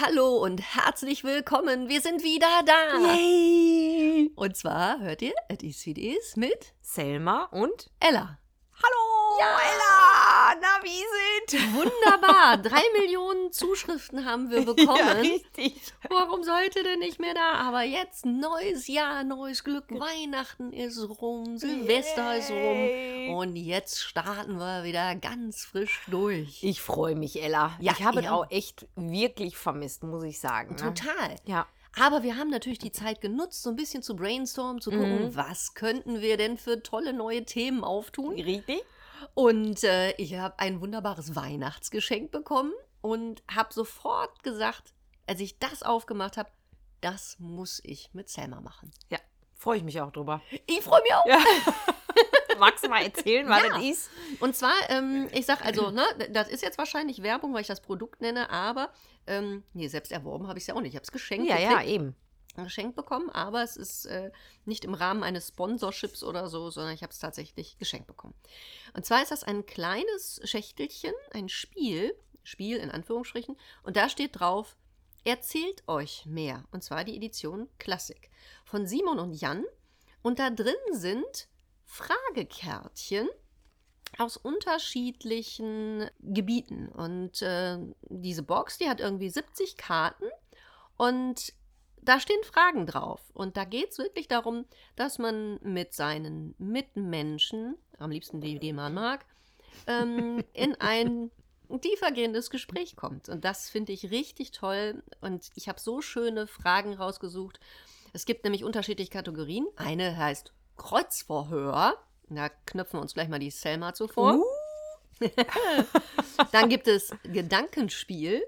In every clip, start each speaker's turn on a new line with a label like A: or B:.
A: Hallo und herzlich willkommen. Wir sind wieder da.
B: Yay!
A: Und zwar hört ihr It is it is mit
B: Selma und
A: Ella.
B: Hallo!
A: Ja.
B: Ella! Na, wie sind?
A: Wunderbar. Drei Millionen Zuschriften haben wir bekommen.
B: Ja, richtig.
A: Warum sollte denn nicht mehr da? Aber jetzt neues Jahr, neues Glück. Weihnachten ist rum, Silvester ist
B: Yay.
A: rum. Und jetzt starten wir wieder ganz frisch durch.
B: Ich freue mich, Ella.
A: Ja,
B: ich habe es auch echt wirklich vermisst, muss ich sagen. Ne?
A: Total.
B: Ja.
A: Aber wir haben natürlich die Zeit genutzt, so ein bisschen zu brainstormen, zu gucken,
B: Mhm.
A: was könnten wir denn für tolle neue Themen auftun.
B: Richtig?
A: Und äh, ich habe ein wunderbares Weihnachtsgeschenk bekommen und habe sofort gesagt, als ich das aufgemacht habe, das muss ich mit Selma machen.
B: Ja. Freue ich mich auch drüber.
A: Ich freue mich auch.
B: Ja. Magst du mal erzählen, was
A: Ja.
B: das ist?
A: Und zwar, ähm, ich sag also, ne, das ist jetzt wahrscheinlich Werbung, weil ich das Produkt nenne, aber ähm, nee, selbst erworben habe ich es ja auch nicht. Ich habe es geschenkt.
B: Ja,
A: gekriegt.
B: ja, eben.
A: Geschenkt bekommen, aber es ist äh, nicht im Rahmen eines Sponsorships oder so, sondern ich habe es tatsächlich geschenkt bekommen. Und zwar ist das ein kleines Schächtelchen, ein Spiel, Spiel in Anführungsstrichen, und da steht drauf, erzählt euch mehr. Und zwar die Edition Klassik von Simon und Jan. Und da drin sind Fragekärtchen aus unterschiedlichen Gebieten. Und äh, diese Box, die hat irgendwie 70 Karten. Und da stehen Fragen drauf. Und da geht es wirklich darum, dass man mit seinen Mitmenschen, am liebsten die, die man mag, ähm, in ein tiefergehendes Gespräch kommt. Und das finde ich richtig toll. Und ich habe so schöne Fragen rausgesucht. Es gibt nämlich unterschiedliche Kategorien. Eine heißt Kreuzverhör. Da knöpfen wir uns gleich mal die Selma zuvor.
B: Uh.
A: Dann gibt es Gedankenspiel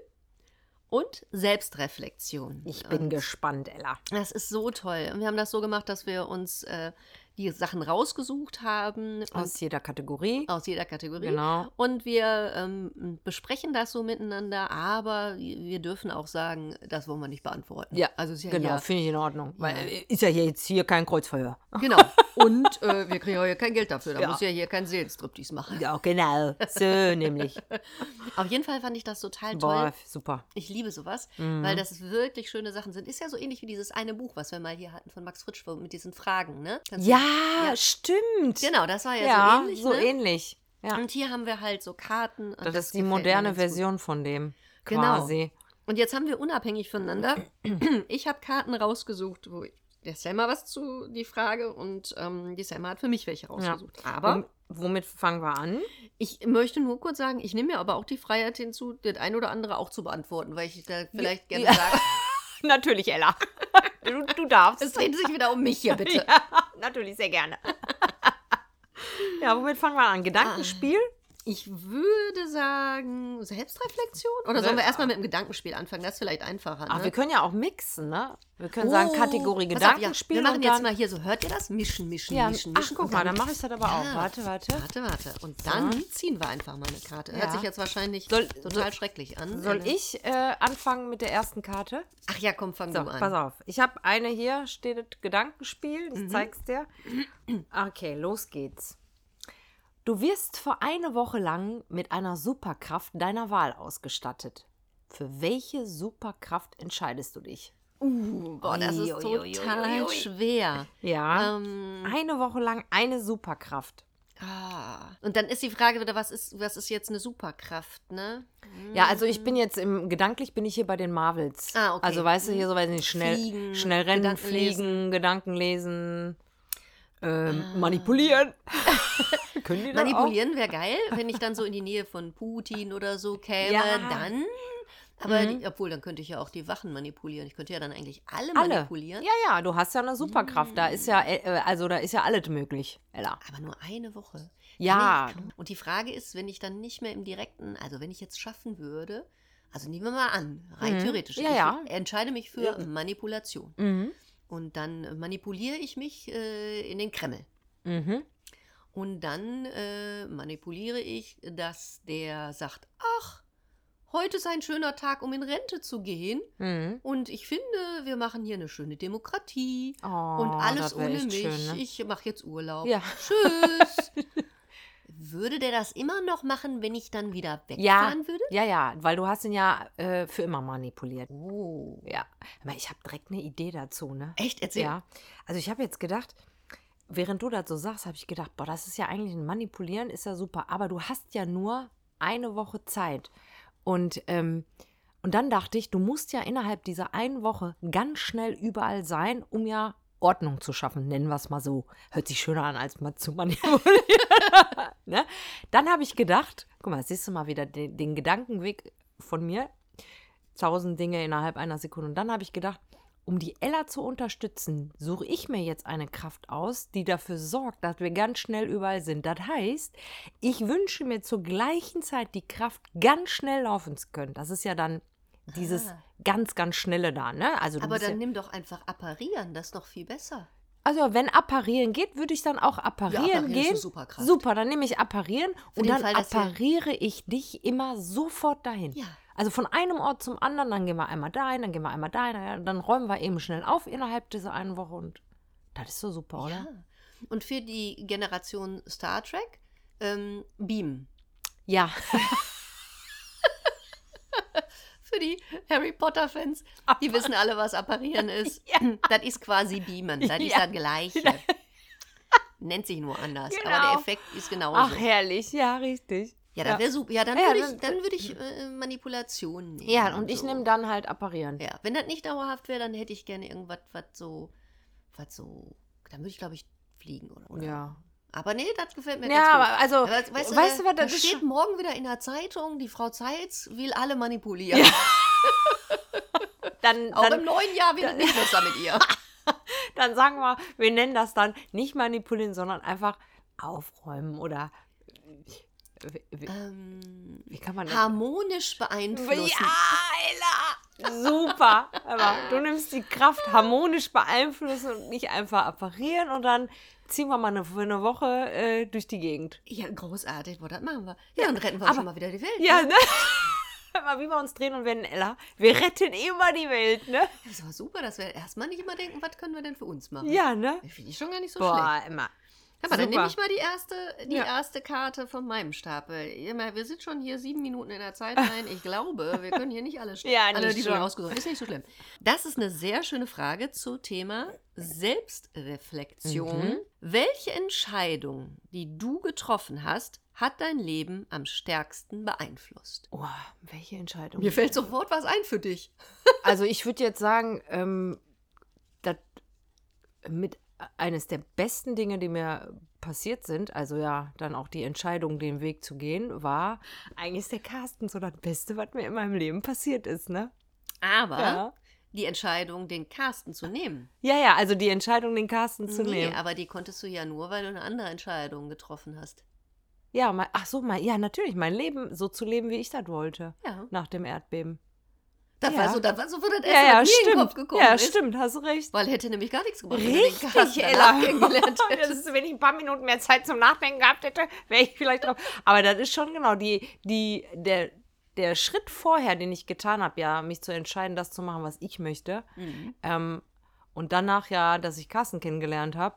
A: und Selbstreflexion.
B: Ich bin
A: und
B: gespannt, Ella.
A: Das ist so toll. Und wir haben das so gemacht, dass wir uns äh, die Sachen rausgesucht haben
B: Aus jeder Kategorie.
A: aus jeder Kategorie.
B: Genau.
A: Und wir ähm, besprechen das so miteinander, aber wir dürfen auch sagen, das wollen wir nicht beantworten.
B: Ja,
A: also ist ja
B: Genau, finde ich in Ordnung. Weil
A: Ja.
B: äh, ist ja hier jetzt hier kein Kreuzverhör.
A: Genau. Und äh, wir kriegen ja hier kein Geld dafür. Da
B: Ja.
A: muss ja hier kein Seelenstriptease machen.
B: Ja, genau. So nämlich.
A: Auf jeden Fall fand ich das total toll.
B: Boah, super.
A: Ich liebe sowas,
B: Mhm.
A: weil das wirklich schöne Sachen sind. Ist ja so ähnlich wie dieses eine Buch, was wir mal hier hatten von Max Fritsch mit diesen Fragen, ne? Kannst du-
B: Ja,
A: Ja.
B: stimmt.
A: Genau, das war ja,
B: Ja,
A: so ähnlich.
B: so
A: ne?
B: ähnlich. Ja.
A: Und hier haben wir halt so Karten. und
B: Das, ist die moderne. Version von dem.
A: Genau.
B: Quasi.
A: Und jetzt haben wir unabhängig voneinander, ich habe Karten rausgesucht, wo der Selma was zu die Frage und ähm, die Selma hat für mich welche rausgesucht. Aber
B: Wom- womit fangen wir an?
A: ich möchte nur kurz sagen, ich nehme mir aber auch die Freiheit hinzu, das ein oder andere auch zu beantworten, weil ich da vielleicht gerne
B: ja.
A: sage,
B: Natürlich, Ella. Du, du darfst.
A: es dreht sich wieder um mich hier, bitte.
B: Ja, natürlich, sehr gerne. ja, womit fangen wir an? Gedankenspiel?
A: Ich würde sagen, Selbstreflexion? Oder sollen wir erstmal mit dem Gedankenspiel anfangen? Das ist vielleicht einfacher. Ne?
B: Ach, wir können ja auch mixen, ne? Wir können sagen Kategorie
A: pass auf, ja,
B: Gedankenspiel.
A: wir machen jetzt mal hier so, hört ihr das? Mischen, mischen,
B: ja,
A: mischen,
B: ach,
A: mischen.
B: guck mal, dann mache ich das aber auch.
A: Ja.
B: Warte, warte.
A: Warte, warte. Und
B: So.
A: dann ziehen wir einfach mal eine Karte. Hört sich jetzt wahrscheinlich
B: Soll-
A: total schrecklich an.
B: Soll
A: Eine-
B: ich äh, anfangen mit der ersten Karte?
A: Ach ja, komm, fang
B: So,
A: du an.
B: pass auf. Ich habe eine hier, steht Gedankenspiel. Ich
A: Mhm.
B: zeig's dir. Okay, los geht's. Du wirst für eine Woche lang mit einer Superkraft deiner Wahl ausgestattet. Für welche Superkraft entscheidest du dich?
A: Uh, boah, das ist total
B: ui, ui.
A: schwer.
B: Ja.
A: Ähm,
B: Eine Woche lang eine Superkraft.
A: ah. Und dann ist die Frage wieder, was ist, was ist jetzt eine Superkraft, ne?
B: Ja, also ich bin jetzt im gedanklich bin ich hier bei den Marvels.
A: Ah, okay.
B: Also weißt du hier so weiß nicht schnell
A: Fliegen,
B: schnell rennen,
A: Gedanken
B: fliegen, Gedanken lesen, ähm,
A: Ah.
B: manipulieren. Können die
A: Manipulieren wäre geil, wenn ich dann so in die Nähe von Putin oder so käme,
B: Ja.
A: dann. Aber
B: Mhm.
A: die, obwohl, dann könnte ich ja auch die Wachen manipulieren. Ich könnte ja dann eigentlich alle?
B: Alle.
A: manipulieren.
B: Ja, ja, du hast ja eine Superkraft. Da ist ja äh, äh, also da ist ja alles möglich, Ella.
A: Aber nur eine Woche.
B: Ja.
A: Ich- Und die Frage ist, wenn ich dann nicht mehr im direkten, also wenn ich jetzt schaffen würde, also nehmen wir mal an, rein
B: Mhm.
A: theoretisch,
B: Ja,
A: ich
B: ja.
A: entscheide mich für
B: Ja.
A: Manipulation.
B: Mhm.
A: Und dann manipuliere ich mich äh, in den Kreml.
B: Mhm.
A: Und dann äh, manipuliere ich, dass der sagt, ach, heute ist ein schöner Tag, um in Rente zu gehen.
B: Mhm.
A: Und ich finde, wir machen hier eine schöne Demokratie.
B: Oh,
A: und alles ohne mich.
B: Schön, ne?
A: Ich mache jetzt Urlaub.
B: Ja.
A: Tschüss. würde der das immer noch machen, wenn ich dann wieder
B: Ja,
A: wegfahren würde?
B: ja, ja, weil du hast ihn ja äh, für immer manipuliert.
A: Oh.
B: Ja, aber ich habe direkt eine Idee dazu, ne?
A: Echt? Erzähl.
B: Ja, also ich habe jetzt gedacht, während du das so sagst, habe ich gedacht, boah, das ist ja eigentlich ein Manipulieren, ist ja super, aber du hast ja nur eine Woche Zeit. Und, ähm, und dann dachte ich, du musst ja innerhalb dieser einen Woche ganz schnell überall sein, um ja Ordnung zu schaffen, nennen wir es mal so. Hört sich schöner an, als mal zu manipulieren. ne? Dann habe ich gedacht, guck mal, siehst du mal wieder den, den Gedankenweg von mir, tausend Dinge innerhalb einer Sekunde. Und dann habe ich gedacht, um die Ella zu unterstützen, suche ich mir jetzt eine Kraft aus, die dafür sorgt, dass wir ganz schnell überall sind. Das heißt, ich wünsche mir zur gleichen Zeit die Kraft, ganz schnell laufen zu können. Das ist ja dann dieses
A: Ah.
B: ganz, ganz schnelle da, ne? Also, du
A: Aber dann
B: ja,
A: nimm doch einfach apparieren, das ist doch viel besser.
B: also wenn apparieren geht, würde ich dann auch apparieren
A: apparieren ist
B: gehen.
A: super.
B: Super, dann nehme ich apparieren und
A: den
B: dann
A: Fall,
B: appariere ich dich immer sofort dahin.
A: Ja.
B: Also von einem Ort zum anderen, dann gehen wir einmal dahin, dann gehen wir einmal dahin, dann- dann räumen wir eben schnell auf innerhalb dieser einen Woche und das ist so super, oder?
A: Ja. Und für die Generation Star Trek, ähm, Beam.
B: Ja.
A: Für die Harry Potter-Fans, die wissen alle, was apparieren ist. Das ist quasi Beamen. Das ist
B: Ja.
A: das Gleiche. Nennt sich nur anders. Aber
B: Genau.
A: der Effekt ist genauso.
B: Ach, herrlich, ja, richtig.
A: ja, das wäre super. Ja, dann
B: Ja,
A: würde ich, dann würd ich äh, Manipulation nehmen.
B: Ja, und ich
A: so.
B: nehme dann halt apparieren.
A: Ja, wenn das nicht dauerhaft wäre, dann hätte ich gerne irgendwas, was so, was so, dann würde ich, glaube ich, fliegen oder, oder.
B: Ja.
A: Aber nee, das gefällt mir
B: Ja, aber also,
A: Aber weißt,
B: weißt,
A: du,
B: du,
A: da,
B: was,
A: da
B: das
A: steht morgen wieder in der Zeitung, die Frau Zeitz will alle manipulieren.
B: dann,
A: Auch im
B: dann,
A: neuen Jahr wird es nicht besser mit ihr.
B: dann sagen wir, wir nennen das dann nicht manipulieren, sondern einfach aufräumen oder wie, wie,
A: ähm,
B: wie kann man das?
A: harmonisch beeinflussen.
B: Ja, Ella! Super. Aber du nimmst die Kraft harmonisch beeinflussen und nicht einfach apparieren und dann ziehen wir mal eine, für eine Woche äh, durch die Gegend.
A: Ja, großartig, boah, das machen wir. Ja, und retten wir
B: aber-
A: schon mal wieder die Welt.
B: Ja,
A: ne?
B: ne? Mal, wie wir uns drehen und werden, Ella. Wir retten immer die Welt, ne?
A: Das war super, dass wir erstmal nicht immer denken, was können wir denn für uns machen.
B: Ja, ne?
A: Finde ich schon gar nicht so schlecht.
B: Boah, immer.
A: Aber dann nehme ich mal die erste, die
B: Ja.
A: erste Karte von meinem Stapel. Wir sind schon hier sieben Minuten in der Zeit rein. Ich glaube, wir können hier nicht alle,
B: Ja,
A: alle
B: nicht
A: die du
B: schlimm.
A: rausgesucht. Ist nicht so schlimm. Das ist eine sehr schöne Frage zu Thema Selbstreflexion.
B: Mhm.
A: Welche Entscheidung, die du getroffen hast, hat dein Leben am stärksten beeinflusst?
B: Oh, welche Entscheidung?
A: Mir fällt sofort was ein für dich.
B: Also ich würde jetzt sagen, ähm, dass mit eines der besten Dinge, die mir passiert sind, also ja, dann auch die Entscheidung, den Weg zu gehen, war eigentlich ist der Carsten so das Beste, was mir in meinem Leben passiert ist, ne?
A: Aber
B: Ja.
A: Die Entscheidung, den Carsten zu nehmen.
B: Ja, ja, also die Entscheidung, den Carsten zu
A: nee,
B: nehmen.
A: aber die konntest du ja nur, weil du eine andere Entscheidung getroffen hast.
B: Ja, mein, ach so, mein, ja, natürlich, mein Leben so zu leben, wie ich das wollte,
A: Ja.
B: nach dem Erdbeben.
A: Das
B: Ja.
A: war so, das war so, wo das
B: Ja,
A: erste,
B: ja,
A: was mir in den
B: stimmt.
A: Kopf gekommen
B: Ja,
A: ist.
B: stimmt, hast recht.
A: Weil hätte nämlich gar nichts gemacht, wenn
B: Richtig, Ella.
A: kennengelernt
B: Das
A: hättest.
B: ist, wenn ich ein paar Minuten mehr Zeit zum Nachdenken gehabt hätte, wäre ich vielleicht drauf. Aber das ist schon genau die, die, der, der Schritt vorher, den ich getan habe, ja, mich zu entscheiden, das zu machen, was ich möchte.
A: Mhm.
B: Ähm, und danach ja, dass ich Carsten kennengelernt habe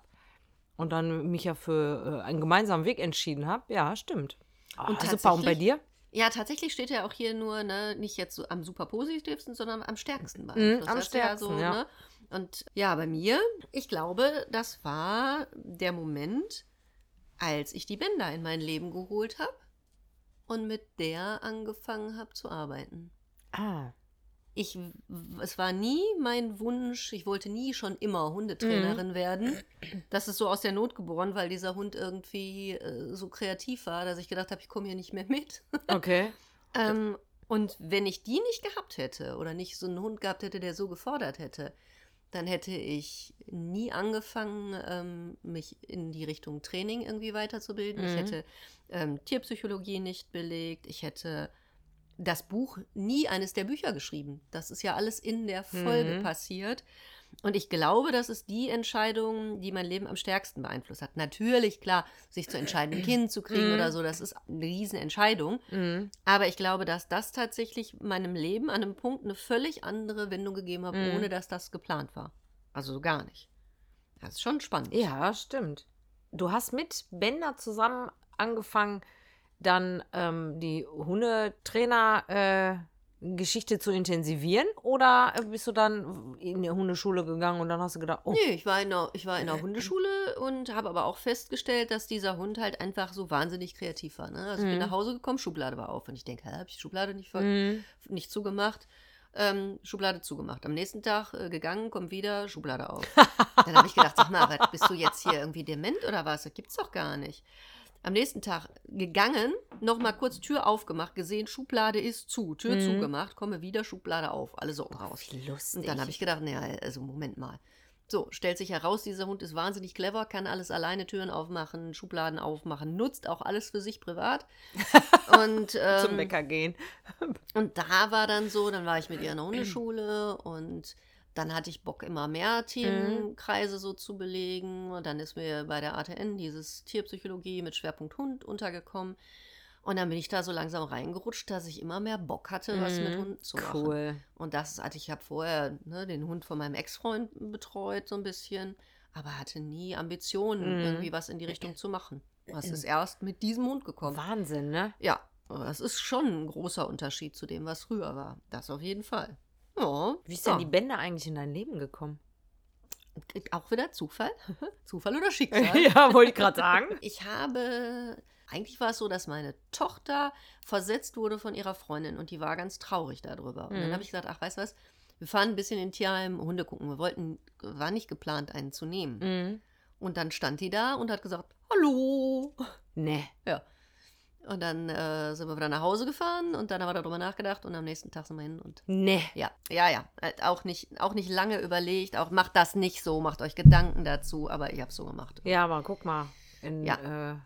B: und dann mich ja für äh, einen gemeinsamen Weg entschieden habe. Ja, stimmt. Ah,
A: Und
B: super. Und bei dir?
A: Ja, tatsächlich steht ja auch hier nur, ne, nicht jetzt so am super positivsten, sondern am stärksten
B: Mhm,
A: beeinflusst.
B: am
A: ist ja
B: stärksten, ja.
A: Ne? Und ja, bei mir, ich glaube, das war der Moment, als ich die Bänder in mein Leben geholt habe und mit der angefangen habe zu arbeiten.
B: Ah.
A: Ich, es war nie mein Wunsch, ich wollte nie schon immer Hundetrainerin werden. Das ist so aus der Not geboren, weil dieser Hund irgendwie äh, so kreativ war, dass ich gedacht habe, ich komme hier nicht mehr mit.
B: Okay.
A: ähm, und wenn ich die nicht gehabt hätte oder nicht so einen Hund gehabt hätte, der so gefordert hätte, dann hätte ich nie angefangen, ähm, mich in die Richtung Training irgendwie weiterzubilden. Ich
B: Mhm.
A: hätte ähm, Tierpsychologie nicht belegt. Ich hätte das Buch nie eines der Bücher geschrieben. Das ist ja alles in der Folge
B: Mhm.
A: passiert. Und ich glaube, das ist die Entscheidung, die mein Leben am stärksten beeinflusst hat. Natürlich, klar, sich zu entscheiden, ein Kind zu kriegen
B: Mhm.
A: oder so, das ist eine Riesenentscheidung.
B: Mhm.
A: Aber ich glaube, dass das tatsächlich meinem Leben an einem Punkt eine völlig andere Wendung gegeben hat,
B: Mhm.
A: ohne dass das geplant war. Also so gar nicht. Das ist schon spannend.
B: Ja, stimmt. Du hast mit Bender zusammen angefangen, dann ähm, die Hundetrainer äh, Geschichte zu intensivieren oder bist du dann in die Hundeschule gegangen und dann hast du gedacht, oh.
A: Nee, ich war in der, ich war in der Hundeschule und habe aber auch festgestellt, dass dieser Hund halt einfach so wahnsinnig kreativ war. Ne? Also ich bin
B: Mhm.
A: nach Hause gekommen, Schublade war auf und ich denke, habe ich die Schublade nicht, voll,
B: Mhm.
A: nicht zugemacht? Ähm, Schublade zugemacht. Am nächsten Tag äh, gegangen, kommt wieder, Schublade auf. Dann habe ich gedacht, sag mal, was, bist du jetzt hier irgendwie dement oder was? Das gibt's doch gar nicht. Am nächsten Tag gegangen, nochmal kurz Tür aufgemacht, gesehen, Schublade ist zu, Tür
B: Mhm.
A: zugemacht, komme wieder, Schublade auf, alle Socken raus.
B: Wie lustig.
A: Und dann habe ich gedacht, naja, also Moment mal. So, stellt sich heraus, dieser Hund ist wahnsinnig clever, kann alles alleine, Türen aufmachen, Schubladen aufmachen, nutzt auch alles für sich privat. Und,
B: zum
A: ähm,
B: Bäcker gehen.
A: und da war dann so, dann war ich mit ihr in der Hundeschule und dann hatte ich Bock, immer mehr Themenkreise so zu belegen. Und dann ist mir bei der ATN dieses Tierpsychologie mit Schwerpunkt Hund untergekommen. Und dann bin ich da so langsam reingerutscht, dass ich immer mehr Bock hatte, was mit
B: Mhm.
A: Hunden zu machen.
B: Cool.
A: Und das, also ich habe vorher ne, den Hund von meinem Ex-Freund betreut, so ein bisschen, aber hatte nie Ambitionen,
B: Mhm.
A: irgendwie was in die Richtung zu machen. Das ist erst mit diesem Hund gekommen.
B: Wahnsinn, ne?
A: Ja, das ist schon ein großer Unterschied zu dem, was früher war. Das auf jeden Fall. Ja,
B: Wie ist
A: ja.
B: denn die Bände eigentlich in dein Leben gekommen?
A: Auch wieder Zufall? Zufall oder Schicksal?
B: ja, wollte ich gerade sagen.
A: Ich habe, eigentlich war es so, dass meine Tochter versetzt wurde von ihrer Freundin und die war ganz traurig darüber. Und dann
B: Mhm.
A: habe ich gesagt, ach, weißt du was, wir fahren ein bisschen in Tierheim Hunde gucken. Wir wollten, war nicht geplant, einen zu nehmen.
B: Mhm.
A: Und dann stand die da und hat gesagt, hallo.
B: Ne.
A: Ja. Und dann äh, sind wir wieder nach Hause gefahren und dann haben wir darüber nachgedacht und am nächsten Tag sind wir hin und
B: Ne.
A: ja, ja, ja. Äh, Auch nicht, auch nicht lange überlegt, auch macht das nicht so, macht euch Gedanken dazu, aber ich habe es so gemacht.
B: Ja, aber guck mal, in,
A: Ja.
B: äh,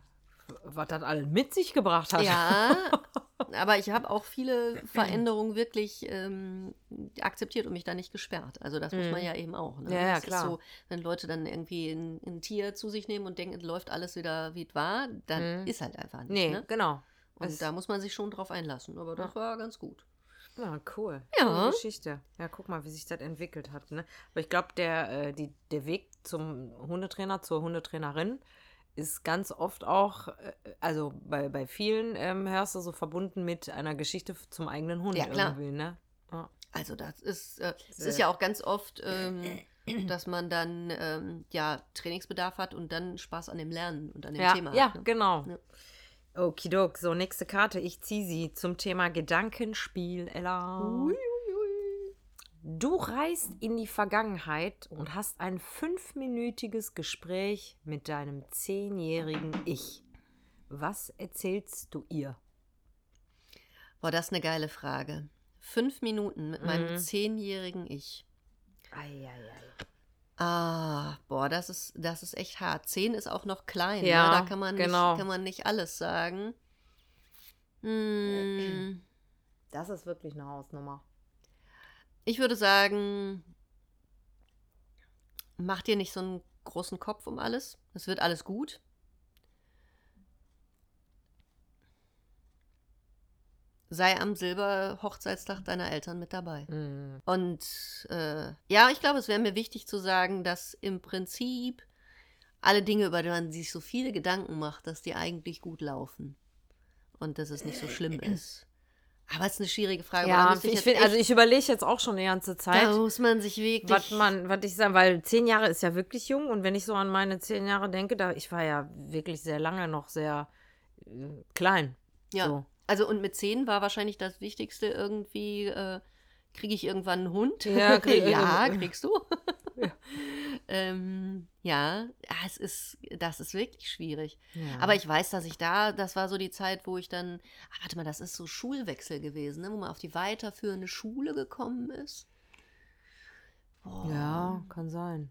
B: was das alles mit sich gebracht hat.
A: Ja, aber ich habe auch viele Veränderungen wirklich ähm, akzeptiert und mich da nicht gesperrt. Also das muss man
B: Mhm.
A: ja eben auch. Ne?
B: Ja, ja, klar.
A: So, wenn Leute dann irgendwie ein, ein Tier zu sich nehmen und denken, es läuft alles wieder, wie es war, dann
B: Mhm.
A: ist halt einfach nicht.
B: Nee,
A: Ne?
B: genau.
A: Und
B: Es-
A: da muss man sich schon drauf einlassen. Aber das war ganz gut.
B: Ja, cool.
A: Ja.
B: Coole Geschichte. Ja, guck mal, wie sich das entwickelt hat. Ne? Aber ich glaube, der, äh, die, der Weg zum Hundetrainer, zur Hundetrainerin ist ganz oft auch, äh, also bei, bei vielen ähm, hörst du so verbunden mit einer Geschichte zum eigenen Hund
A: Ja, klar.
B: irgendwie, ne? Ja.
A: Also das ist, äh, es ist ja auch ganz oft, ähm, dass man dann ähm, ja Trainingsbedarf hat und dann Spaß an dem Lernen und an dem
B: Ja,
A: Thema
B: ja
A: hat. Ne?
B: genau.
A: Ja.
B: Okidok, so nächste Karte. Ich ziehe sie zum Thema Gedankenspiel, Ella.
A: Ui, ui.
B: Du reist in die Vergangenheit und hast ein fünfminütiges Gespräch mit deinem zehnjährigen Ich. Was erzählst du ihr?
A: Boah, das ist eine geile Frage. Fünf Minuten mit meinem
B: Mhm.
A: zehnjährigen Ich.
B: Eieiei.
A: Ah, boah, das ist, das ist echt hart. Zehn ist auch noch klein.
B: Ja,
A: ne? Da kann man,
B: genau.
A: nicht, kann man nicht alles sagen. Hm,
B: Das ist wirklich eine Hausnummer.
A: Ich würde sagen, mach dir nicht so einen großen Kopf um alles. Es wird alles gut. Sei am Silberhochzeitstag deiner Eltern mit dabei.
B: Mhm.
A: Und äh, ja, ich glaube, es wäre mir wichtig zu sagen, dass im Prinzip alle Dinge, über die man sich so viele Gedanken macht, dass die eigentlich gut laufen. Und dass es nicht so schlimm ist. Aber es ist eine schwierige Frage.
B: Ja, ich
A: jetzt
B: find, also ich überlege jetzt auch schon die ganze Zeit,
A: da muss man sich wirklich.
B: was man, was ich sage, weil zehn Jahre ist ja wirklich jung und wenn ich so an meine zehn Jahre denke, da ich war ja wirklich sehr lange noch sehr äh, klein.
A: ja.
B: So.
A: Also und mit zehn war wahrscheinlich das Wichtigste irgendwie, äh, kriege ich irgendwann einen Hund?
B: Ja, krieg-
A: ja, kriegst du. ähm, ja, ja, es ist, das ist wirklich schwierig.
B: Ja.
A: Aber ich weiß, dass ich da, das war so die Zeit, wo ich dann, ah, warte mal, das ist so Schulwechsel gewesen, ne, wo man auf die weiterführende Schule gekommen ist. Boah,
B: ja, kann sein.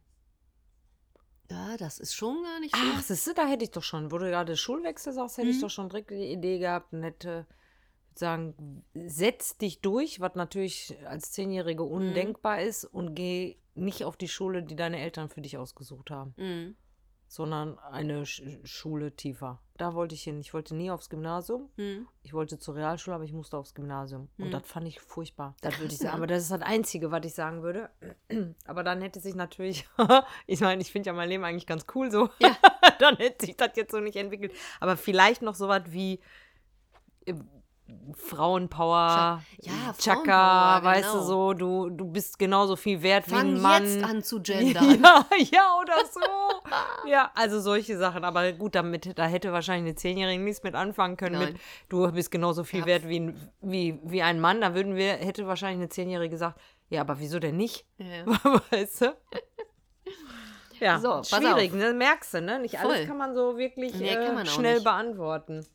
A: ja, das ist schon gar nicht so.
B: Ach, siehst du, da hätte ich doch schon, wo du gerade Schulwechsel sagst, hätte ich
A: Mhm.
B: doch schon direkt die Idee gehabt und hätte sagen, setz dich durch, was natürlich als Zehnjährige undenkbar ist und geh nicht auf die Schule, die deine Eltern für dich ausgesucht haben,
A: Mhm.
B: sondern eine Sch Schule tiefer. da wollte ich hin. Ich wollte nie aufs Gymnasium.
A: Hm.
B: Ich wollte zur Realschule, aber ich musste aufs Gymnasium. Und
A: Hm.
B: das fand ich furchtbar. Das würde ich sagen. Aber das ist das Einzige, was ich sagen würde. Aber dann hätte sich natürlich, ich meine, ich finde ja mein Leben eigentlich ganz cool so.
A: Ja.
B: dann hätte sich das jetzt so nicht entwickelt. Aber vielleicht noch so was wie äh, Frauenpower,
A: Ja,
B: Chaka,
A: Frauenpower,
B: weißt du
A: genau.
B: so, du, du bist genauso viel wert wie
A: Fang
B: ein Mann.
A: jetzt an zu gendern.
B: Ja, ja, oder so. ja, also solche Sachen. Aber gut, damit, da hätte wahrscheinlich eine Zehnjährige nichts mit anfangen können.
A: Nein.
B: Mit, du bist genauso viel
A: Ja.
B: wert wie ein, wie, wie ein Mann. Da würden wir, hätte wahrscheinlich eine Zehnjährige gesagt, ja, aber wieso denn nicht?
A: Ja.
B: weißt du? Ja,
A: So,
B: schwierig, ne? merkst du, ne? Nicht alles
A: Voll.
B: kann man so wirklich
A: Nee,
B: äh,
A: man auch
B: schnell beantworten.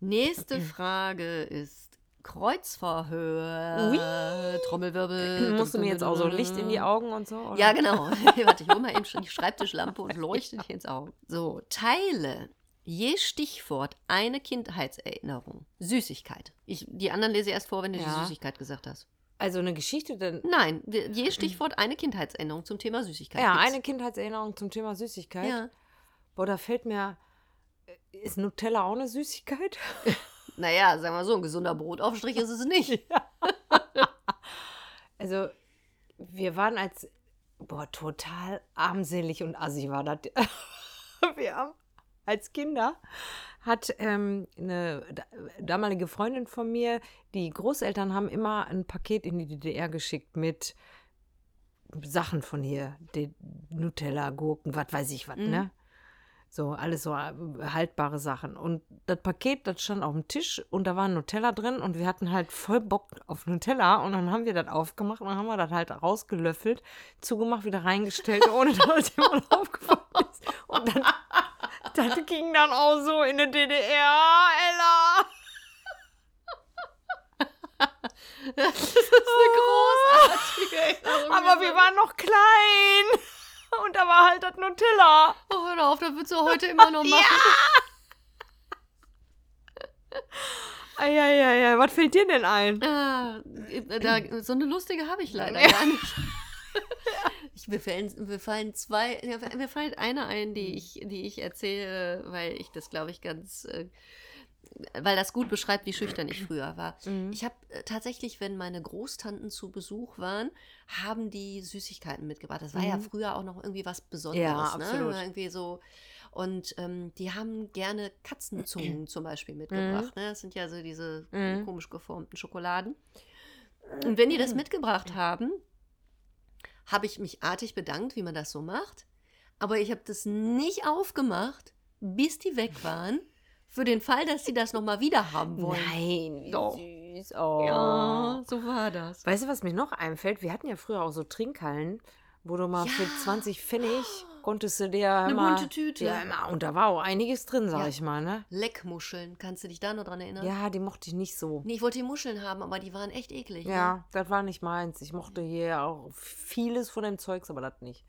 A: Nächste Frage ist Kreuzverhör. Trommelwirbel.
B: Musst du mir jetzt auch so Licht in die Augen und so? Oder?
A: Ja, genau. Warte, ich hol mal eben schon die Schreibtischlampe und leuchte dir ins Auge. So, teile je Stichwort eine Kindheitserinnerung. Süßigkeit. Ich, die anderen lese ich erst vor, wenn du die
B: Ja.
A: Süßigkeit gesagt hast.
B: Also eine Geschichte, denn.
A: Nein, je Stichwort eine Kindheitserinnerung zum Thema Süßigkeit.
B: Ja,
A: Gibt's.
B: eine Kindheitserinnerung zum Thema Süßigkeit.
A: Ja.
B: Boah, da fällt mir. Ist Nutella auch eine Süßigkeit?
A: Naja, sagen wir so, ein gesunder Brotaufstrich ist es nicht.
B: Also, wir waren als. Boah, total armselig und assi war das. wir haben als Kinder hat ähm, eine da- damalige Freundin von mir, die Großeltern haben immer ein Paket in die DDR geschickt mit Sachen von hier, die Nutella, Gurken, was weiß ich was,
A: Mhm.
B: ne? So, alles so äh, haltbare Sachen. Und das Paket, das stand auf dem Tisch und da war ein Nutella drin und wir hatten halt voll Bock auf Nutella und dann haben wir das aufgemacht und dann haben wir das halt rausgelöffelt, zugemacht, wieder reingestellt, ohne dass jemand aufgefallen ist. Und dann, das ging dann auch so in der DDR, Ella.
A: Das ist eine großartige Erinnerung.
B: Aber wir waren noch klein. Und da war halt das Nutella.
A: Oh, hör auf, das würdest du heute immer noch machen.
B: Eieiei, was fällt dir denn ein?
A: Ah, da, so eine lustige habe ich leider gar nicht. Ich, mir, fallen, mir fallen zwei, ja, mir fallen eine ein, die ich, die ich erzähle, weil ich das, glaube ich, ganz, äh, weil das gut beschreibt, wie schüchtern ich früher war.
B: Mhm.
A: Ich habe äh, tatsächlich, wenn meine Großtanten zu Besuch waren, haben die Süßigkeiten mitgebracht. Das war ja
B: Mhm.
A: früher auch noch irgendwie was Besonderes.
B: Ja,
A: Ne?
B: absolut.
A: Irgendwie so. Und ähm, die haben gerne Katzenzungen zum Beispiel mitgebracht. Ne? Das sind ja so diese
B: Mhm.
A: komisch geformten Schokoladen. Und wenn die das mitgebracht haben, habe ich mich artig bedankt, wie man das so macht. Aber ich habe das nicht aufgemacht, bis die weg waren, für den Fall, dass sie das nochmal wieder haben wollen.
B: Nein, wie
A: Doch.
B: süß. Oh.
A: Ja, so war das.
B: Weißt du, was mir noch einfällt? Wir hatten ja früher auch so Trinkhallen, wo du mal für
A: Ja.
B: 20 Pfennig konntest du dir
A: Eine
B: immer,
A: bunte Tüte.
B: Ja, immer. Und da war auch einiges drin, sag
A: Ja.
B: ich mal, ne?
A: Leckmuscheln, kannst du dich da noch dran erinnern?
B: Ja, die mochte ich nicht so.
A: Nee, ich wollte die Muscheln haben, aber die waren echt eklig. Ne?
B: Ja, das war nicht meins. Ich mochte hier auch vieles von dem Zeugs, aber das nicht.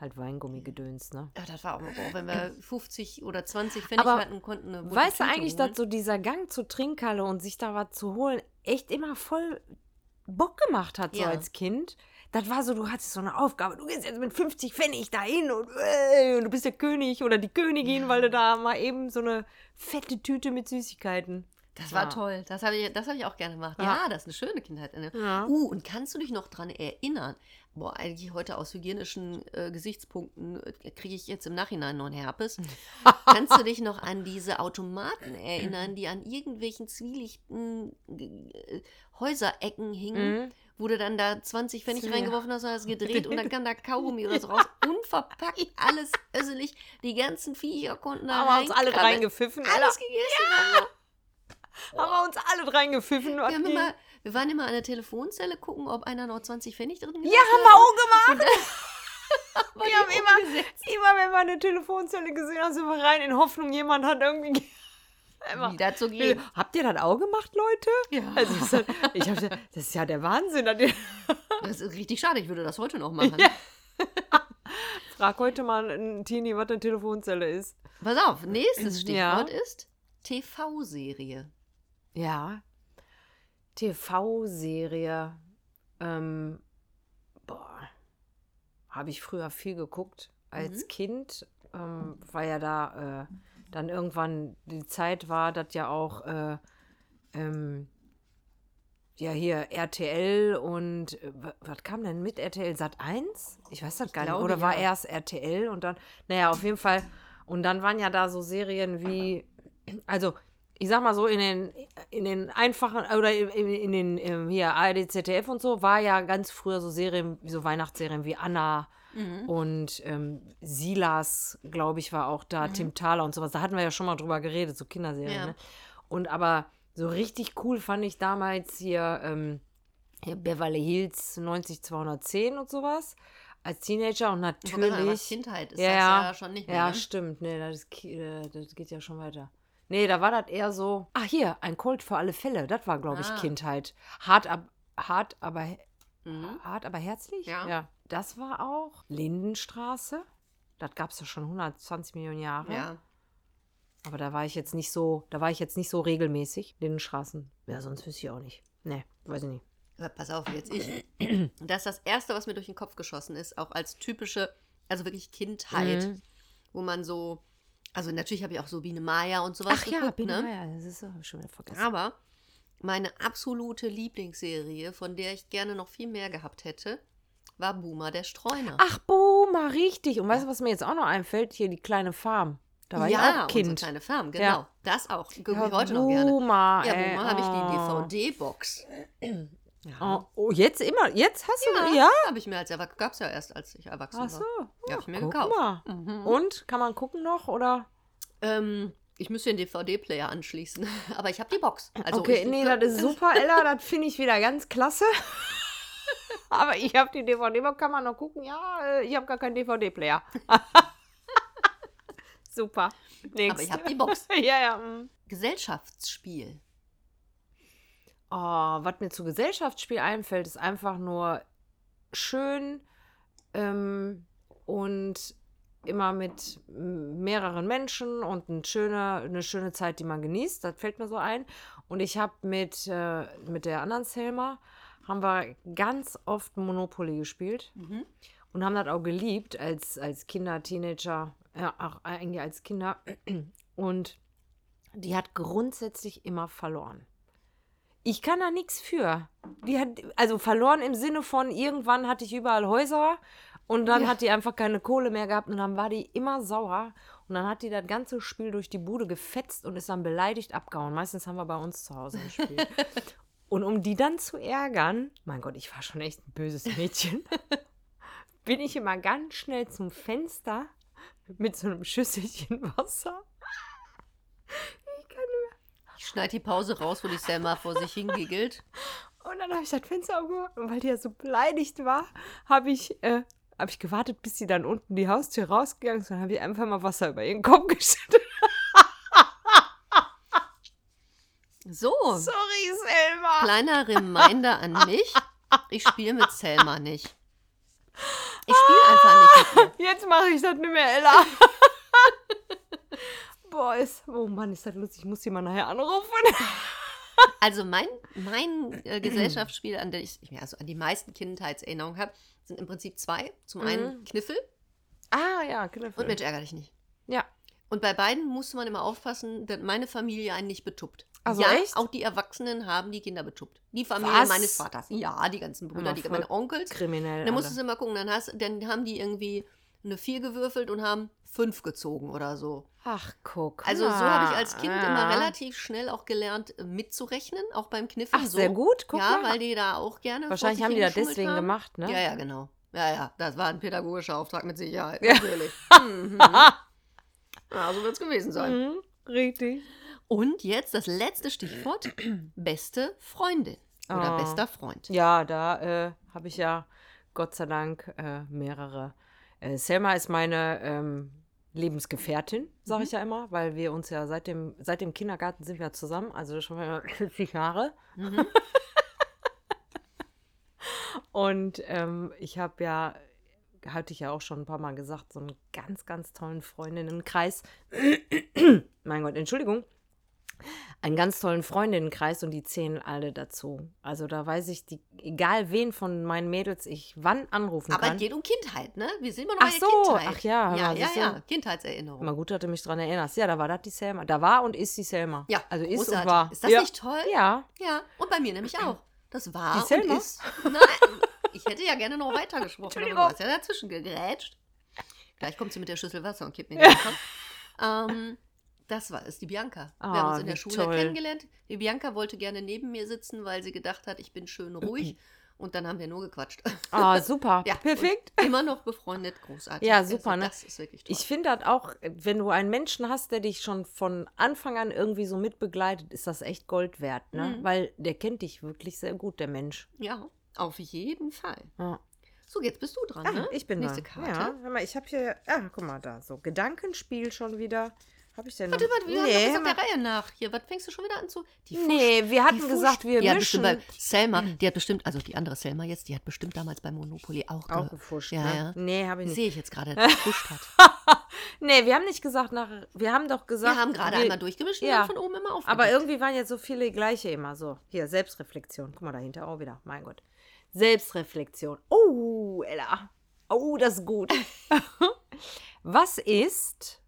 B: Halt Weingummi-Gedöns, ne?
A: Ja, das war auch, auch wenn wir 50 oder 20 Pfennig
B: Aber
A: hatten, konnten eine
B: Weißt du eigentlich,
A: holen.
B: dass so dieser Gang zur Trinkhalle und sich da was zu holen echt immer voll Bock gemacht hat, so
A: Ja.
B: als Kind? Das war so, du hattest so eine Aufgabe, du gehst jetzt mit 50 Pfennig dahin und, äh, und du bist der König oder die Königin,
A: Ja.
B: weil du da mal eben so eine fette Tüte mit Süßigkeiten.
A: Das war
B: Ja.
A: toll. Das habe ich, das hab ich auch gerne gemacht.
B: Ja.
A: Ja, das ist eine schöne Kindheit.
B: Ja.
A: Uh, und kannst du dich noch dran erinnern? Boah, eigentlich heute aus hygienischen äh, Gesichtspunkten äh, kriege ich jetzt im Nachhinein noch einen Herpes. kannst du dich noch an diese Automaten erinnern, die an irgendwelchen zwielichten äh, Häuserecken hingen,
B: Mhm.
A: wo du dann da 20 Pfennig
B: Ja.
A: reingeworfen hast, hast gedreht und dann kam da Kaugummi oder so raus. Unverpackt, alles össelig. Die ganzen Viecher konnten da
B: Haben wir uns alle reingepfiffen.
A: Alles gegessen. Also.
B: Haben wir uns alle reingepiffen.
A: Wir, haben immer, wir waren immer an der Telefonzelle gucken, ob einer noch 20 Pfennig drin
B: Ja, haben wir auch gemacht.
A: wir
B: haben immer, immer, wenn wir eine Telefonzelle gesehen haben, sind wir rein in Hoffnung, jemand hat irgendwie. Immer.
A: Wie dazu geht.
B: Habt ihr das auch gemacht, Leute?
A: Ja.
B: Also, das ist, ich hab, das ist ja der Wahnsinn.
A: Das ist richtig schade, ich würde das heute noch machen.
B: Ja. Frag heute mal einen Teenie, was eine Telefonzelle ist.
A: Pass auf, nächstes
B: Ja.
A: Stichwort ist TV-Serie.
B: Ja. TV-Serie. Ähm, boah. Habe ich früher viel geguckt. Als
A: Mhm.
B: Kind ähm, war ja da, äh, dann irgendwann die Zeit war, dass ja auch äh, ähm, ja hier RTL und äh, wa- was kam denn mit RTL Sat 1? Ich weiß das gar nicht. Oder war
A: ja.
B: erst RTL und dann, naja, auf jeden Fall. Und dann waren ja da so Serien wie, also ich sag mal so, in den, in den einfachen, oder in, in, in den, ähm, hier, ARD, ZDF und so, war ja ganz früher so Serien, wie so Weihnachtsserien wie Anna und ähm, Silas, glaube ich, war auch da, Tim Thaler und sowas. Da hatten wir ja schon mal drüber geredet, so Kinderserien,
A: Ja.
B: ne? Und aber so richtig cool fand ich damals hier, ähm, hier Beverly Hills 90210 und sowas. Als Teenager und
A: Ich wollte gerade sagen,
B: natürlich.
A: Kindheit ist
B: Ja,
A: das
B: ja.
A: schon nicht mehr.
B: Ja,
A: ne?
B: stimmt. Nee, das, äh, das geht ja schon weiter. Nee, da war das eher so. Ah, hier, ein Colt für alle Fälle. Das war, glaube ich,
A: Ah.
B: Kindheit. Hart, ab, hart, aber,
A: Mhm.
B: hart, aber herzlich?
A: Ja.
B: ja. Das war auch Lindenstraße. Das gab es ja schon 120 Millionen Jahre.
A: Ja.
B: Aber da war ich jetzt nicht so, da war ich jetzt nicht so regelmäßig. Lindenstraßen. Ja, sonst wüsste ich auch nicht. Nee, weiß ich nicht.
A: Aber pass auf, jetzt ich. Das ist das Erste, was mir durch den Kopf geschossen ist, auch als typische, also wirklich Kindheit,
B: Mhm.
A: wo man so, also natürlich habe ich auch so Biene Maya und sowas
B: Ach ja,
A: geguckt,
B: Biene
A: ne?
B: Meier, das ist schon wieder vergessen.
A: Aber meine absolute Lieblingsserie, von der ich gerne noch viel mehr gehabt hätte, war Boomer der Streuner.
B: Ach, Boomer, richtig. Und weißt du, was mir jetzt auch noch einfällt? Hier die kleine Farm. Da war
A: ja,
B: ich auch Kind.
A: kleine Farm, genau.
B: Ja.
A: Das auch. Gucke
B: Ja,
A: ich heute noch gerne.
B: Boomer,
A: Ja, Boomer habe ich
B: oh.
A: die DVD-Box.
B: Oh, oh, jetzt immer, jetzt hast du,
A: Ja,
B: ja?
A: habe ich mir als Erwachsener, gab es ja erst, als ich erwachsen
B: Ach so.
A: war. Ja, hab ich mir gekauft. Mhm.
B: Und, kann man gucken noch, oder?
A: Ähm, ich müsste den DVD-Player anschließen, aber ich habe die Box. Also
B: okay,
A: ich,
B: nee, das ist super, Ella, das finde ich wieder ganz klasse. Aber ich habe die DVD, wo kann man noch gucken? Ja, äh, ich habe gar keinen DVD-Player. super. Nächste.
A: Aber ich habe die Box.
B: ja, ja. mm.
A: Gesellschaftsspiel.
B: Oh, was mir zu Gesellschaftsspiel einfällt, ist einfach nur schön ähm, und immer mit mehreren Menschen und eine schöne, eine schöne Zeit, die man genießt. Das fällt mir so ein. Und ich habe mit, äh, mit der anderen Selma, haben wir ganz oft Monopoly gespielt
A: Mhm.
B: und haben das auch geliebt als, als Kinder, Teenager, ja, auch eigentlich als Kinder. Und die hat grundsätzlich immer verloren. Ich kann da nichts für. Die hat, also verloren im Sinne von, irgendwann hatte ich überall Häuser und dann
A: Ja.
B: hat die einfach keine Kohle mehr gehabt und dann war die immer sauer und dann hat die das ganze Spiel durch die Bude gefetzt und ist dann beleidigt abgehauen. Meistens haben wir bei uns zu Hause gespielt. und um die dann zu ärgern, mein Gott, ich war schon echt ein böses Mädchen, bin ich immer ganz schnell zum Fenster mit so einem Schüsselchen Wasser. Ich
A: schneide die Pause raus, wo die Selma vor sich hingiggelt.
B: Und dann habe ich das Fenster aufgemacht und weil die ja so beleidigt war, habe ich, äh, hab ich gewartet, bis sie dann unten die Haustür rausgegangen ist. Dann habe ich einfach mal Wasser über ihren Kopf geschüttet.
A: So,
B: Sorry, Selma.
A: kleiner Reminder an mich. Ich spiele mit Selma nicht. Ich spiele einfach nicht mit ihr.
B: Jetzt mache ich das nicht mehr, Ella. Ist, oh Mann, ist das lustig. Ich muss mal nachher anrufen.
A: Also mein, mein äh, Gesellschaftsspiel, an der ich also an die meisten Kindheitserinnerungen habe, sind im Prinzip zwei. Zum einen
B: Mhm.
A: Kniffel
B: Ah, ja, Kniffel.
A: und Mensch, ärger dich nicht.
B: Ja.
A: Und bei beiden musste man immer aufpassen, dass meine Familie einen nicht betuppt.
B: Also
A: ja,
B: echt?
A: auch die Erwachsenen haben die Kinder betuppt. Die Familie
B: Was?
A: meines Vaters. Ja, die ganzen Brüder,
B: Ja,
A: die, meine Onkels.
B: Kriminell.
A: Dann musst du immer gucken, dann, hast, dann haben die irgendwie eine 4 gewürfelt und haben 5 gezogen oder so.
B: Ach, guck.
A: Also so
B: mal.
A: habe ich als Kind
B: Ja.
A: immer relativ schnell auch gelernt, äh, mitzurechnen, auch beim Kniffen.
B: Ach,
A: so.
B: sehr gut. Guck
A: ja,
B: mal.
A: weil die da auch gerne.
B: Wahrscheinlich haben die
A: hingeschummelt
B: deswegen
A: haben.
B: gemacht, ne?
A: Ja, ja, genau. Ja, ja, das war ein pädagogischer Auftrag mit Sicherheit.
B: Ja.
A: Natürlich. mhm. Ja, so wird es gewesen sein.
B: Mhm, richtig.
A: Und jetzt das letzte Stichwort: beste Freundin oder
B: Oh.
A: bester Freund.
B: Ja, da äh, habe ich ja Gott sei Dank äh, mehrere. Äh, Selma ist meine ähm, Lebensgefährtin, sage ich ja immer, weil wir uns ja seit dem, seit dem Kindergarten sind wir zusammen, also schon mal 40 Jahre.
A: Mhm.
B: Und ähm, ich habe ja, hatte ich ja auch schon ein paar Mal gesagt, so einen ganz, ganz tollen Freundinnenkreis. mein Gott, Entschuldigung. Einen ganz tollen Freundinnenkreis und die zählen alle dazu. Also da weiß ich, die, egal wen von meinen Mädels ich wann anrufen
A: Aber es
B: kann.
A: geht um Kindheit, ne? Wir sind immer noch
B: Ach
A: bei der
B: so,
A: Kindheit.
B: ach ja,
A: Ja,
B: ja,
A: ja. Kindheitserinnerung.
B: Mal gut, dass du mich dran erinnerst. Ja, da war das die Selma. Da war und ist die Selma.
A: Ja,
B: also ist
A: großartig.
B: und war.
A: Ist das
B: ja.
A: nicht toll?
B: Ja.
A: Ja, und bei mir nämlich auch. Das war
B: Die
A: und
B: Selma?
A: ist. Nein, ich hätte ja gerne noch weitergesprochen, aber du hast ja dazwischen gegrätscht. Gleich kommt sie mit der Schüssel Wasser und kippt mir in den Kopf. Ähm, das war ist die Bianca. Wir haben
B: Ah,
A: uns in der Schule
B: toll.
A: kennengelernt. Die Bianca wollte gerne neben mir sitzen, weil sie gedacht hat, ich bin schön ruhig. Und dann haben wir nur gequatscht.
B: Ah, super.
A: Ja,
B: Perfekt.
A: Immer noch befreundet, großartig.
B: Ja,
A: Also
B: super, ne?
A: Das ist wirklich toll.
B: Ich finde das auch, wenn du einen Menschen hast, der dich schon von Anfang an irgendwie so mitbegleitet, ist das echt Gold wert, ne?
A: Mhm.
B: Weil der kennt dich wirklich sehr gut, der Mensch.
A: ja, auf jeden Fall.
B: Ja.
A: So, jetzt bist du dran,
B: Ah,
A: ne?
B: ich bin
A: Nächste
B: da.
A: Karte.
B: Ja, mal, ich habe hier, ah, guck mal da, so Gedankenspiel schon wieder. Habe ich denn?
A: Warte, warte, wir
B: nee,
A: haben doch gesagt, der Reihe nach. Hier, was fängst du schon wieder an zu? Die Fusch-
B: Nee, wir hatten gesagt, wir
A: die
B: mischen.
A: bei Selma, die hat bestimmt, also die andere Selma jetzt, die hat bestimmt damals bei Monopoly auch,
B: Auch
A: ge-
B: gefuscht,
A: ja,
B: ne?
A: Ja.
B: Nee, habe ich nicht.
A: Sehe ich jetzt gerade, dass sie gefuscht hat.
B: Nee, wir haben nicht gesagt nach, wir haben doch gesagt.
A: Wir haben gerade einmal durchgemischt und
B: Ja.
A: dann von oben immer auf.
B: Aber irgendwie waren jetzt so viele gleiche immer so. Hier, Selbstreflexion. Guck mal dahinter auch wieder. Mein Gott. Selbstreflexion. Oh, Ella. Oh, das ist gut. Was ist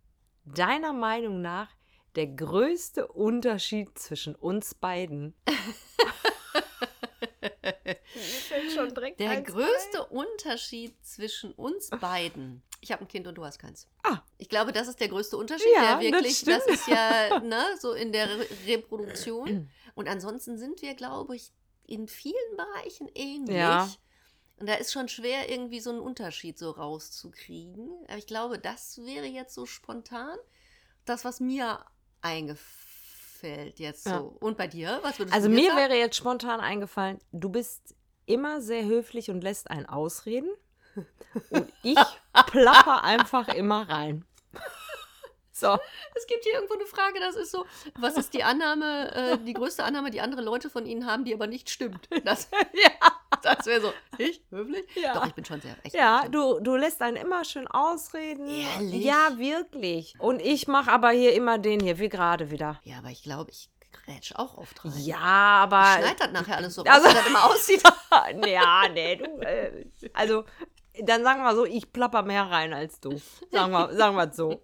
B: deiner Meinung nach der größte Unterschied zwischen uns beiden? schon direkt
A: der größte Unterschied zwischen uns beiden. Ich habe ein Kind und du hast keins.
B: Ah.
A: Ich glaube, das ist der größte Unterschied.
B: Ja,
A: der
B: das
A: wirklich,
B: stimmt.
A: das, ist ja ne, so in der Re Reproduktion. Und ansonsten sind wir, glaube ich, in vielen Bereichen ähnlich.
B: Ja.
A: Und da ist schon schwer, irgendwie so einen Unterschied so rauszukriegen. Aber ich glaube, das wäre jetzt so spontan das, was mir eingefällt jetzt
B: Ja.
A: so. Und bei dir? Was würdest
B: Also
A: du
B: mir
A: sagen?
B: wäre jetzt spontan eingefallen, du bist immer sehr höflich und lässt einen ausreden. Und ich plapper einfach immer rein. So.
A: Es gibt hier irgendwo eine Frage, das ist so, was ist die Annahme, äh, die größte Annahme, die andere Leute von Ihnen haben, die aber nicht stimmt? Das,
B: Ja.
A: das wäre so, ich? Höflich?
B: Ja.
A: Doch, ich bin schon sehr echt.
B: Ja, du, du lässt einen immer schön ausreden.
A: Ehrlich?
B: Ja, wirklich. Und ich mache aber hier immer den hier, wie gerade wieder.
A: Ja, aber ich glaube, ich grätsch auch oft rein.
B: Ja, aber.
A: Ich schneid das nachher alles so
B: Also-
A: wie das immer aussieht.
B: ja, nee, du. Äh, also, dann sagen wir so, ich plapper mehr rein als du. Sagen wir, sagen wir so.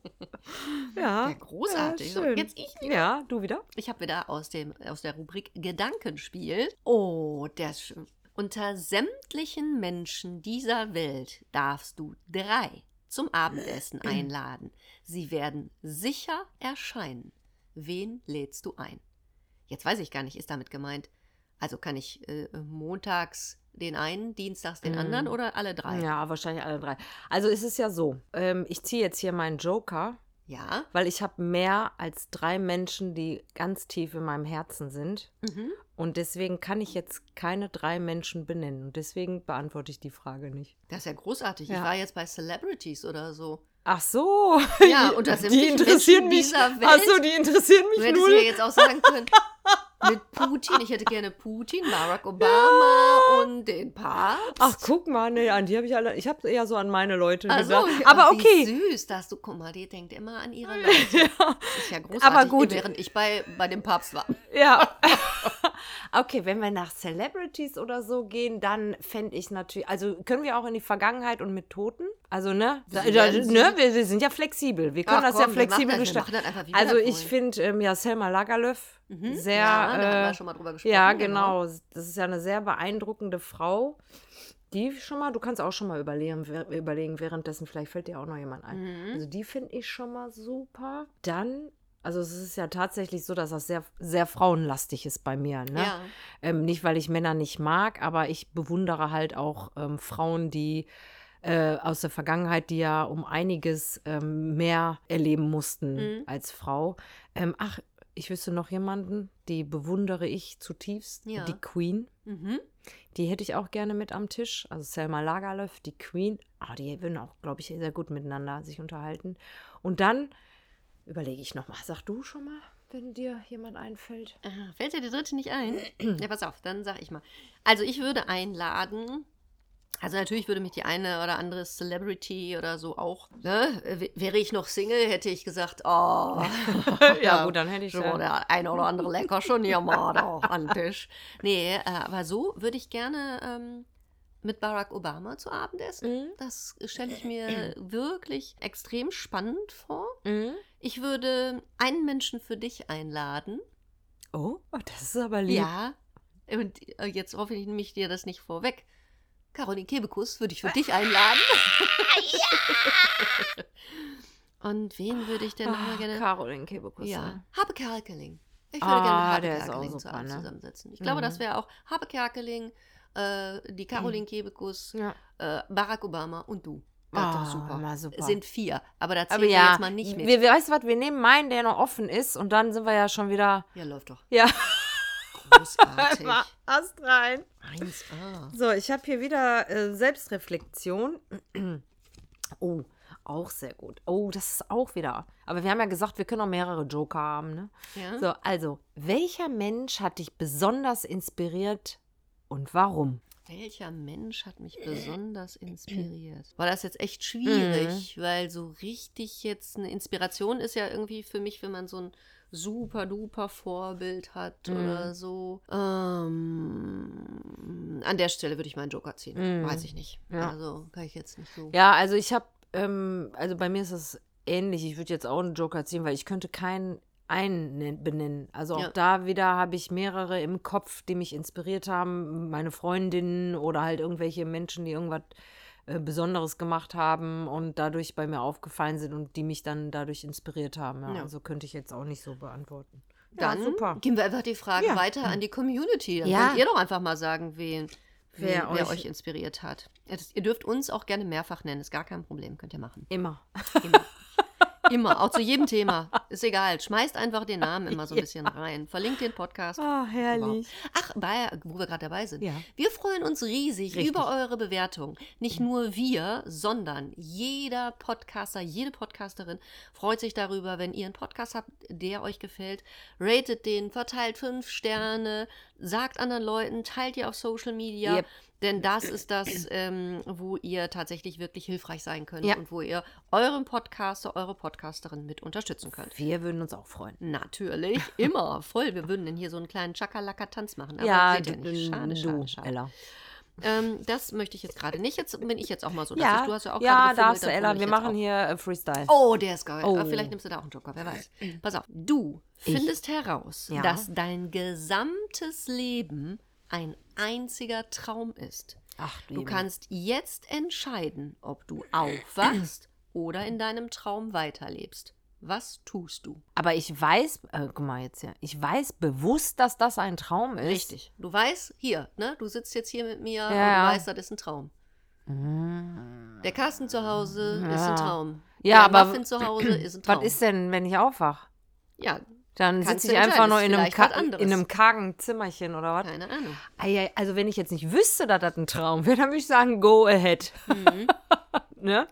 B: Ja.
A: Ja, großartig.
B: Ja,
A: so, jetzt ich.
B: Ja, du wieder?
A: Ich habe wieder aus, dem, aus der Rubrik Gedankenspiel. Oh, der ist. Unter sämtlichen Menschen dieser Welt darfst du drei zum Abendessen einladen. Sie werden sicher erscheinen. Wen lädst du ein? Jetzt weiß ich gar nicht, ist damit gemeint. Also kann ich äh, montags den einen, dienstags den
B: Mm.
A: anderen oder alle drei?
B: Ja, wahrscheinlich alle drei. Also es ist ja so, ähm, ich ziehe jetzt hier meinen Joker,
A: Ja.
B: weil ich habe mehr als drei Menschen, die ganz tief in meinem Herzen sind.
A: Mhm.
B: Und deswegen kann ich jetzt keine drei Menschen benennen. Und deswegen beantworte ich die Frage nicht.
A: Das ist ja großartig. Ich
B: Ja.
A: war jetzt bei Celebrities oder so.
B: Ach so.
A: Ja, und das sind
B: die
A: die
B: interessieren
A: Menschen
B: mich.
A: dieser Welt.
B: Ach so, die interessieren
A: Du
B: mich
A: hättest
B: null.
A: mir jetzt auch sagen können, mit Putin, ich hätte gerne Putin, Barack Obama und den Papst.
B: Ach, guck mal, nee, an die habe ich alle. Ich habe eher so an meine Leute
A: Ach so,
B: gedacht.
A: ja,
B: Aber okay.
A: Süß, dass du, guck mal, die denkt immer an ihre Leute.
B: Ja.
A: Ist ja großartig,
B: Aber gut.
A: während ich bei, bei dem Papst war.
B: Ja. okay, wenn wir nach Celebrities oder so gehen, dann fände ich natürlich, also können wir auch in die Vergangenheit und mit Toten? Also, ne? Da,
A: Wir
B: da, ne? Wir, wir sind ja flexibel. Wir können
A: Ach
B: das
A: komm,
B: ja flexibel gestalten. Also, ich finde ähm, ja Selma Lagerlöf
A: Mhm.
B: sehr.
A: ja, da haben wir
B: äh,
A: schon mal drüber gesprochen.
B: ja, genau. Das ist ja eine sehr beeindruckende Frau. Die schon mal, du kannst auch schon mal überlegen, überlegen währenddessen, vielleicht fällt dir auch noch jemand ein.
A: Mhm.
B: Also die finde ich schon mal super. Dann, also es ist ja tatsächlich so, dass das sehr, sehr frauenlastig ist bei mir. Ne?
A: Ja.
B: Ähm, nicht, weil ich Männer nicht mag, aber ich bewundere halt auch ähm, Frauen, die äh, aus der Vergangenheit, die ja um einiges ähm, mehr erleben mussten
A: Mhm.
B: als Frau. Ähm, ach, ich wüsste noch jemanden, die bewundere ich zutiefst.
A: Ja.
B: Die Queen.
A: Mhm.
B: Die hätte ich auch gerne mit am Tisch. Also Selma Lagerlöf, die Queen. Ah, die würden auch, glaube ich, sehr gut miteinander sich unterhalten. Und dann überlege ich nochmal. Sag du schon mal, wenn dir jemand einfällt.
A: Ah, Fällt dir die dritte nicht ein? ja, pass auf, dann sag ich mal. Also ich würde einladen Also natürlich würde mich die eine oder andere Celebrity oder so auch, ne? Wäre ich noch Single, hätte ich gesagt, oh.
B: Ja, gut, dann hätte ich
A: schon
B: ja-
A: der eine oder andere lecker schon hier mal da an den Tisch. Nee, äh, aber so würde ich gerne ähm, mit Barack Obama zu Abend essen.
B: Mhm.
A: Das stelle ich mir wirklich extrem spannend vor.
B: Mhm.
A: Ich würde einen Menschen für dich einladen.
B: Oh, das ist aber lieb.
A: Ja. Und äh, jetzt hoffe ich, nehme ich dir das nicht vorweg. Caroline Kebekus würde ich für dich einladen. Und wen würde ich denn noch mal
B: Ah,
A: gerne?
B: Caroline Kebekus.
A: Ja, Habe Kerkeling. Ich würde
B: Ah,
A: gerne Habe Kerkeling zu Abend
B: ne?
A: zusammensetzen. Ich glaube,
B: Mhm.
A: das wäre auch Habe Kerkeling, äh, die Caroline Kebekus,
B: Ja.
A: äh, Barack Obama und du. Das ist
B: Ah,
A: super.
B: super.
A: Es sind vier, aber da zählen
B: Aber
A: wir
B: ja,
A: jetzt mal nicht mit.
B: wir, wir, weißt du was, wir nehmen meinen, der noch offen ist und dann sind wir ja schon wieder.
A: ja, läuft doch.
B: Ja,
A: Großartig.
B: Ast rein.
A: 1A.
B: So, ich habe hier wieder äh, Selbstreflexion. oh, auch sehr gut. Oh, das ist auch wieder. Aber wir haben ja gesagt, wir können auch mehrere Joker haben, ne?
A: Ja?
B: So, also, welcher Mensch hat dich besonders inspiriert und warum?
A: Welcher Mensch hat mich besonders inspiriert? War das jetzt echt schwierig, weil so richtig jetzt eine Inspiration ist ja irgendwie für mich, wenn man so ein super duper Vorbild hat
B: Mhm.
A: oder so. Ähm, an der Stelle würde ich meinen Joker ziehen.
B: Mhm.
A: Weiß ich nicht.
B: Ja.
A: Also kann ich jetzt nicht so.
B: Ja, also ich habe, ähm, also bei mir ist es ähnlich. Ich würde jetzt auch einen Joker ziehen, weil ich könnte keinen einen nen- benennen. Also auch
A: Ja.
B: da wieder habe ich mehrere im Kopf, die mich inspiriert haben. Meine Freundinnen oder halt irgendwelche Menschen, die irgendwas äh, Besonderes gemacht haben und dadurch bei mir aufgefallen sind und die mich dann dadurch inspiriert haben. Ja,
A: Ja.
B: Also könnte ich jetzt auch nicht so beantworten.
A: Dann
B: super.
A: geben wir einfach die Frage
B: Ja.
A: weiter an die Community. Dann
B: Ja.
A: könnt ihr doch einfach mal sagen, wen,
B: Wer
A: wen, wer,
B: euch-
A: euch, inspiriert hat. Das, ihr dürft uns auch gerne mehrfach nennen, ist gar kein Problem, könnt ihr machen.
B: Immer.
A: Immer. Immer, auch zu jedem Thema. Ist egal. Schmeißt einfach den Namen immer so ein bisschen rein. Verlinkt den Podcast.
B: Ah,
A: Überhaupt. Ach, bei, wo wir gerade dabei sind.
B: Ja.
A: Wir freuen uns riesig
B: Richtig.
A: über eure Bewertung. Nicht nur wir, sondern jeder Podcaster, jede Podcasterin freut sich darüber, wenn ihr einen Podcast habt, der euch gefällt. Ratet den, verteilt fünf Sterne, sagt anderen Leuten, teilt ihr auf Social Media.
B: Yep.
A: Denn das ist das, ähm, wo ihr tatsächlich wirklich hilfreich sein könnt
B: Ja.
A: und wo ihr euren Podcaster, eure Podcasterin mit unterstützen könnt.
B: Wir würden uns auch freuen.
A: Natürlich, immer voll. Wir würden denn hier so einen kleinen Chakalaka-Tanz machen. Aber
B: ja,
A: seht ihr nicht. Schade, schade, schade.
B: Ella.
A: Ähm, das möchte ich jetzt gerade nicht. Jetzt bin ich jetzt auch mal so.
B: Ja,
A: du hast ja auch
B: ja darfst du, Ella. Wir machen
A: auch.
B: hier äh, Freestyle.
A: Oh, der ist geil.
B: Oh.
A: Aber vielleicht nimmst du da auch einen Joker, wer weiß. Pass auf. Du
B: Ich.
A: findest heraus,
B: Ja.
A: dass dein gesamtes Leben ein einziger Traum ist.
B: Ach,
A: Du
B: Liebe.
A: kannst jetzt entscheiden, ob du aufwachst oder in deinem Traum weiterlebst. Was tust du?
B: Aber ich weiß, äh, guck mal jetzt ja, ich weiß bewusst, dass das ein Traum ist.
A: Richtig. Du weißt, hier, ne? Du sitzt jetzt hier mit mir und
B: Ja.
A: du weißt, das ist ein Traum. Der Carsten zu Hause ist
B: Ja.
A: ein Traum.
B: Ja,
A: der
B: aber
A: Muffin zu Hause ist ein Traum.
B: Was ist denn, wenn ich aufwach?
A: Ja,
B: Dann sitze ich einfach nur in einem, in einem kargen Zimmerchen oder was?
A: keine Ahnung.
B: Also wenn ich jetzt nicht wüsste, dass das ein Traum wäre, dann würde ich sagen, go ahead.
A: Mhm.
B: ne?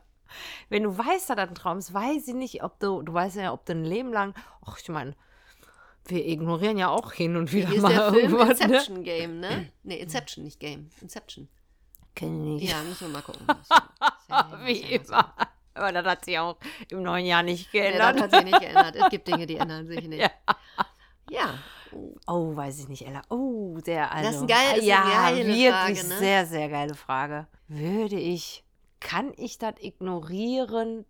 B: Wenn du weißt, dass das ein Traum ist, weiß ich nicht, ob du, du weißt ja, ob du ein Leben lang, ach, ich meine, wir ignorieren ja auch hin und wieder
A: Hier ist
B: mal
A: der Film
B: irgendwas, ne?
A: Inception Game, ne? Ne, Inception, nicht Game. Inception.
B: Kenn ich nicht.
A: Ja, müssen wir mal gucken.
B: Wie immer. Aber das hat sich auch im neuen Jahr nicht
A: Nee, das
B: geändert.
A: hat sich nicht geändert. Es gibt Dinge, die ändern sich nicht.
B: Ja.
A: Ja.
B: Oh, weiß ich nicht, Ella. Oh, sehr, also.
A: Das ist ein geil-
B: ja,
A: geile
B: wirklich
A: Frage, ne?
B: sehr, sehr geile Frage. Würde ich, kann ich das ignorieren,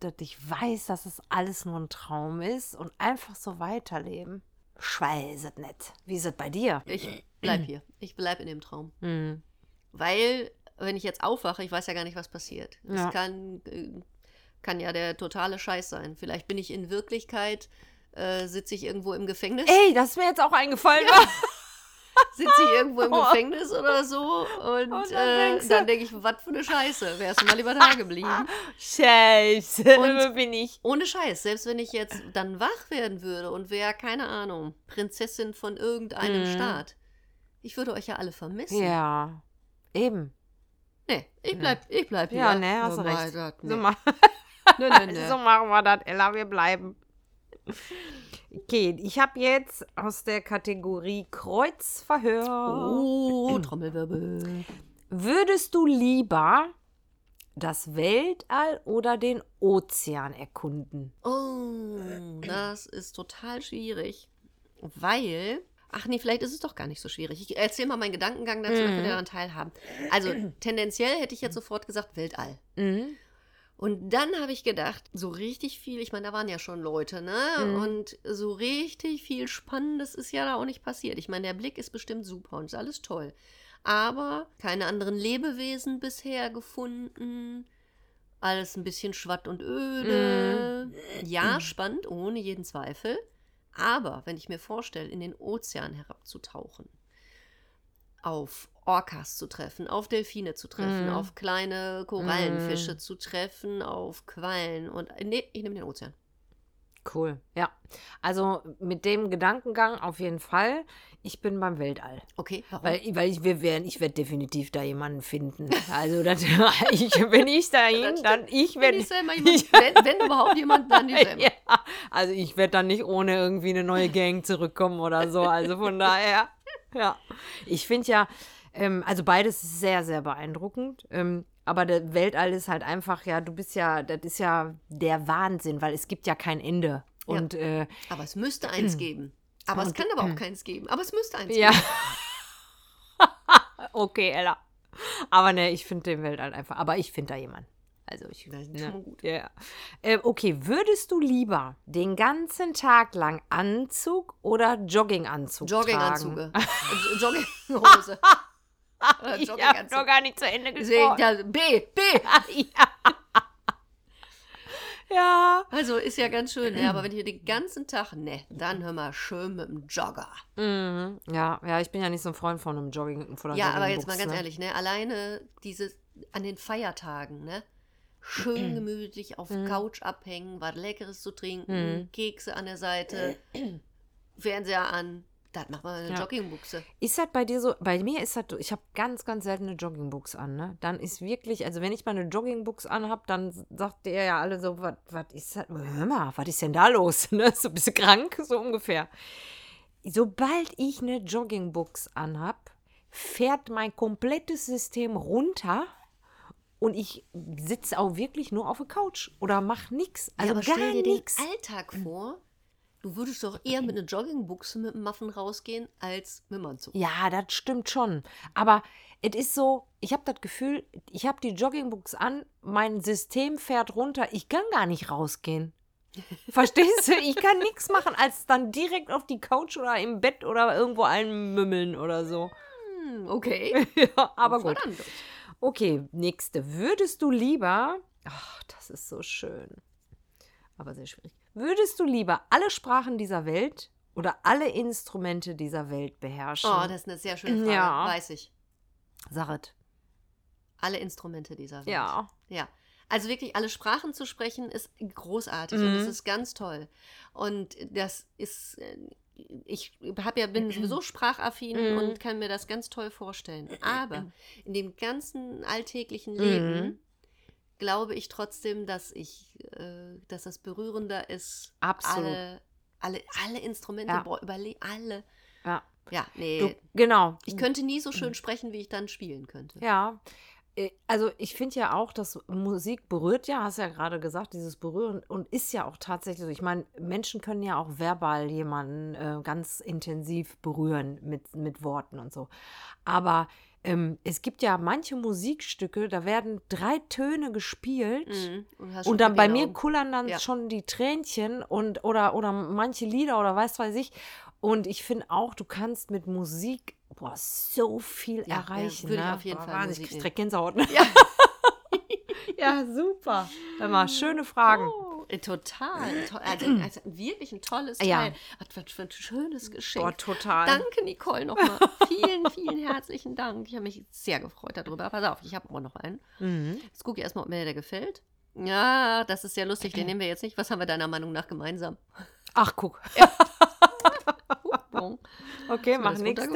B: dass ich weiß, dass es alles nur ein Traum ist und einfach so weiterleben? Ich weiß es nicht. Wie ist es bei dir?
A: Ich bleib hier. Ich bleib in dem Traum.
B: Hm.
A: Weil, wenn ich jetzt aufwache, ich weiß ja gar nicht, was passiert.
B: Ja.
A: kann, äh, kann ja der totale Scheiß sein. Vielleicht bin ich in Wirklichkeit, äh, sitze ich irgendwo im Gefängnis.
B: Ey, das ist mir jetzt auch eingefallen.
A: Sitze ich irgendwo im Gefängnis oder so und,
B: Und dann
A: äh, dann denke ich, was für eine Scheiße. Wärst du mal lieber da geblieben.
B: Scheiße,
A: Und-
B: bin ich.
A: Ohne Scheiß, selbst wenn ich jetzt dann wach werden würde und wäre, keine Ahnung, Prinzessin von irgendeinem
B: Mhm.
A: Staat. Ich würde euch ja alle vermissen.
B: Ja, eben.
A: Nee, ich bleib, ich bleib hier.
B: Ja, ne, hast du
A: Oh mein
B: recht.
A: Gott, nee.
B: So, ma
A: Nö, nö, nö.
B: so machen wir das, Ella, wir bleiben. Okay, ich habe jetzt aus der Kategorie Kreuzverhör
A: Oh, Trommelwirbel.
B: Würdest du lieber das Weltall oder den Ozean erkunden?
A: Oh, das ist total schwierig. Weil. Ach nee, vielleicht ist es doch gar nicht so schwierig. Ich erzähle mal meinen Gedankengang dazu, dann könnt ihr daran teilhaben. Also, tendenziell hätte ich jetzt sofort gesagt Weltall.
B: Mhm.
A: Und dann habe ich gedacht, so richtig viel, ich meine, da waren ja schon Leute, ne?
B: Mhm.
A: Und so richtig viel Spannendes ist ja da auch nicht passiert. Ich meine, der Blick ist bestimmt super und ist alles toll. Aber keine anderen Lebewesen bisher gefunden. Alles ein bisschen schwatt und öde. Ja, spannend, ohne jeden Zweifel. Aber wenn ich mir vorstelle, in den Ozean herabzutauchen, auf Orcas zu treffen, auf Delfine zu treffen,
B: Mhm.
A: auf kleine Korallenfische zu treffen, auf Quallen und nee, ich nehme den Ozean.
B: Cool, ja. Also mit dem Gedankengang auf jeden Fall. Ich bin beim Weltall.
A: Okay, warum?
B: Weil, weil ich, wir werden, ich werde definitiv da jemanden finden. Also das, ich, wenn ich da hin,
A: Das
B: dann ich
A: wenn,
B: werde.
A: ich Selma jemand, wenn, wenn überhaupt jemand, dann die Selma.
B: Ja, also ich werde dann nicht ohne irgendwie eine neue Gang zurückkommen oder so. Also von daher, ja. Ich finde ja, ähm, also beides sehr, sehr beeindruckend. Ähm, aber der Weltall ist halt einfach, ja, du bist ja, das ist ja der Wahnsinn, weil es gibt ja kein Ende.
A: Ja.
B: Und äh,
A: Aber es müsste eins geben. Aber es kann aber auch keins geben. Aber es müsste eins
B: ja.
A: geben.
B: okay, Ella. Aber ne, ich finde den Weltall einfach. Aber ich finde da jemanden. Also ich.
A: Das ist
B: ne,
A: schon gut.
B: Ja. Äh, okay, würdest du lieber den ganzen Tag lang Anzug oder Jogginganzug
A: Jogginganzüge.
B: tragen?
A: Äh, Jogginghose.
B: Ich habe noch gar nicht zu Ende
A: Deswegen,
B: gesprochen.
A: ja, B, B.
B: ja. ja.
A: Also ist ja ganz schön, ne? aber wenn ich den ganzen Tag, ne, dann hör mal schön mit dem Jogger.
B: Mhm. ja, ja, ich bin ja nicht so ein Freund von einem Jogging, von einer
A: Ja, aber jetzt mal ganz
B: ne?
A: ehrlich, ne, alleine dieses an den Feiertagen, ne, schön gemütlich auf
B: Mhm.
A: Couch abhängen, was Leckeres zu trinken, Kekse an der Seite, Fernseher an, das macht man eine
B: Ja.
A: Joggingbuchse.
B: Ist das bei dir so? Bei mir ist das, so, ich habe ganz, ganz selten eine Joggingbuchs an, ne? Dann ist wirklich, also wenn ich mal eine Joggingbuchs anhab, dann sagt der ja alle so, was ist das? Hör mal, was ist denn da los? Ne? So ein bisschen krank, so ungefähr. Sobald ich eine Joggingbuchs anhab, fährt mein komplettes System runter und ich sitze auch wirklich nur auf der Couch oder mach nichts. Also
A: ja, aber
B: gar
A: stell dir den
B: nichts.
A: Alltag vor, du würdest doch eher mit einer Joggingbuchse mit dem Muffen rausgehen, als mit dem Anzug.
B: Ja, das stimmt schon. Aber es ist so, ich habe das Gefühl, ich habe die Joggingbuchs an, mein System fährt runter, ich kann gar nicht rausgehen. Verstehst du? Ich kann nichts machen, als dann direkt auf die Couch oder im Bett oder irgendwo einmümmeln oder so.
A: Hm, okay.
B: ja, aber gut. Okay, nächste. Würdest du lieber, ach, das ist so schön, aber sehr schwierig. Würdest du lieber alle Sprachen dieser Welt oder alle Instrumente dieser Welt beherrschen?
A: Oh, das ist eine sehr schöne Frage,
B: Ja.
A: weiß ich.
B: Saret.
A: Alle Instrumente dieser Welt.
B: Ja.
A: Ja. Also wirklich alle Sprachen zu sprechen ist großartig
B: Mhm.
A: und es ist ganz toll. Und das ist, äh, ich hab ja, bin sowieso sprachaffin
B: Mhm.
A: und kann mir das ganz toll vorstellen. Aber in dem ganzen alltäglichen
B: Mhm.
A: Glaube ich trotzdem, dass ich, äh, dass das berührender ist.
B: Absolut.
A: Alle, alle, alle Instrumente,
B: Ja.
A: boah, überle alle.
B: Ja.
A: Ja, nee.
B: Du, genau.
A: ich könnte nie so schön sprechen, wie ich dann spielen könnte.
B: Ja. Äh, Also ich finde ja auch, dass Musik berührt ja, hast ja gerade gesagt, dieses Berühren und ist ja auch tatsächlich so. Ich meine, Menschen können ja auch verbal jemanden äh, ganz intensiv berühren mit, mit Worten und so. Aber ähm, es gibt ja manche Musikstücke, da werden drei Töne gespielt.
A: Mhm. Und,
B: dann bei mir kullern dann
A: Ja.
B: schon die Tränchen und oder, oder manche Lieder oder weiß weiß ich. Und ich finde auch, du kannst mit Musik boah, so viel
A: Ja, ja,
B: erreichen.
A: würde ich
B: ne?
A: auf jeden
B: Boah,
A: Fall
B: Wahnsinn, ich krieg direkt Gänsehaut. Ne?
A: Ja.
B: ja, super. Hör mal, schöne Fragen.
A: Oh, äh, total. To also, also wirklich ein tolles Teil.
B: Ja.
A: Was, was für ein schönes Geschenk.
B: Boah, total.
A: Danke, Nicole, nochmal. vielen, vielen herzlichen Dank. Ich habe mich sehr gefreut darüber. Pass auf, ich habe auch noch einen.
B: Mhm.
A: Jetzt gucke ich erstmal, ob mir der gefällt. Ja, das ist sehr lustig. Den nehmen wir jetzt nicht. Was haben wir deiner Meinung nach gemeinsam?
B: Ach, guck. Okay, mach nächste.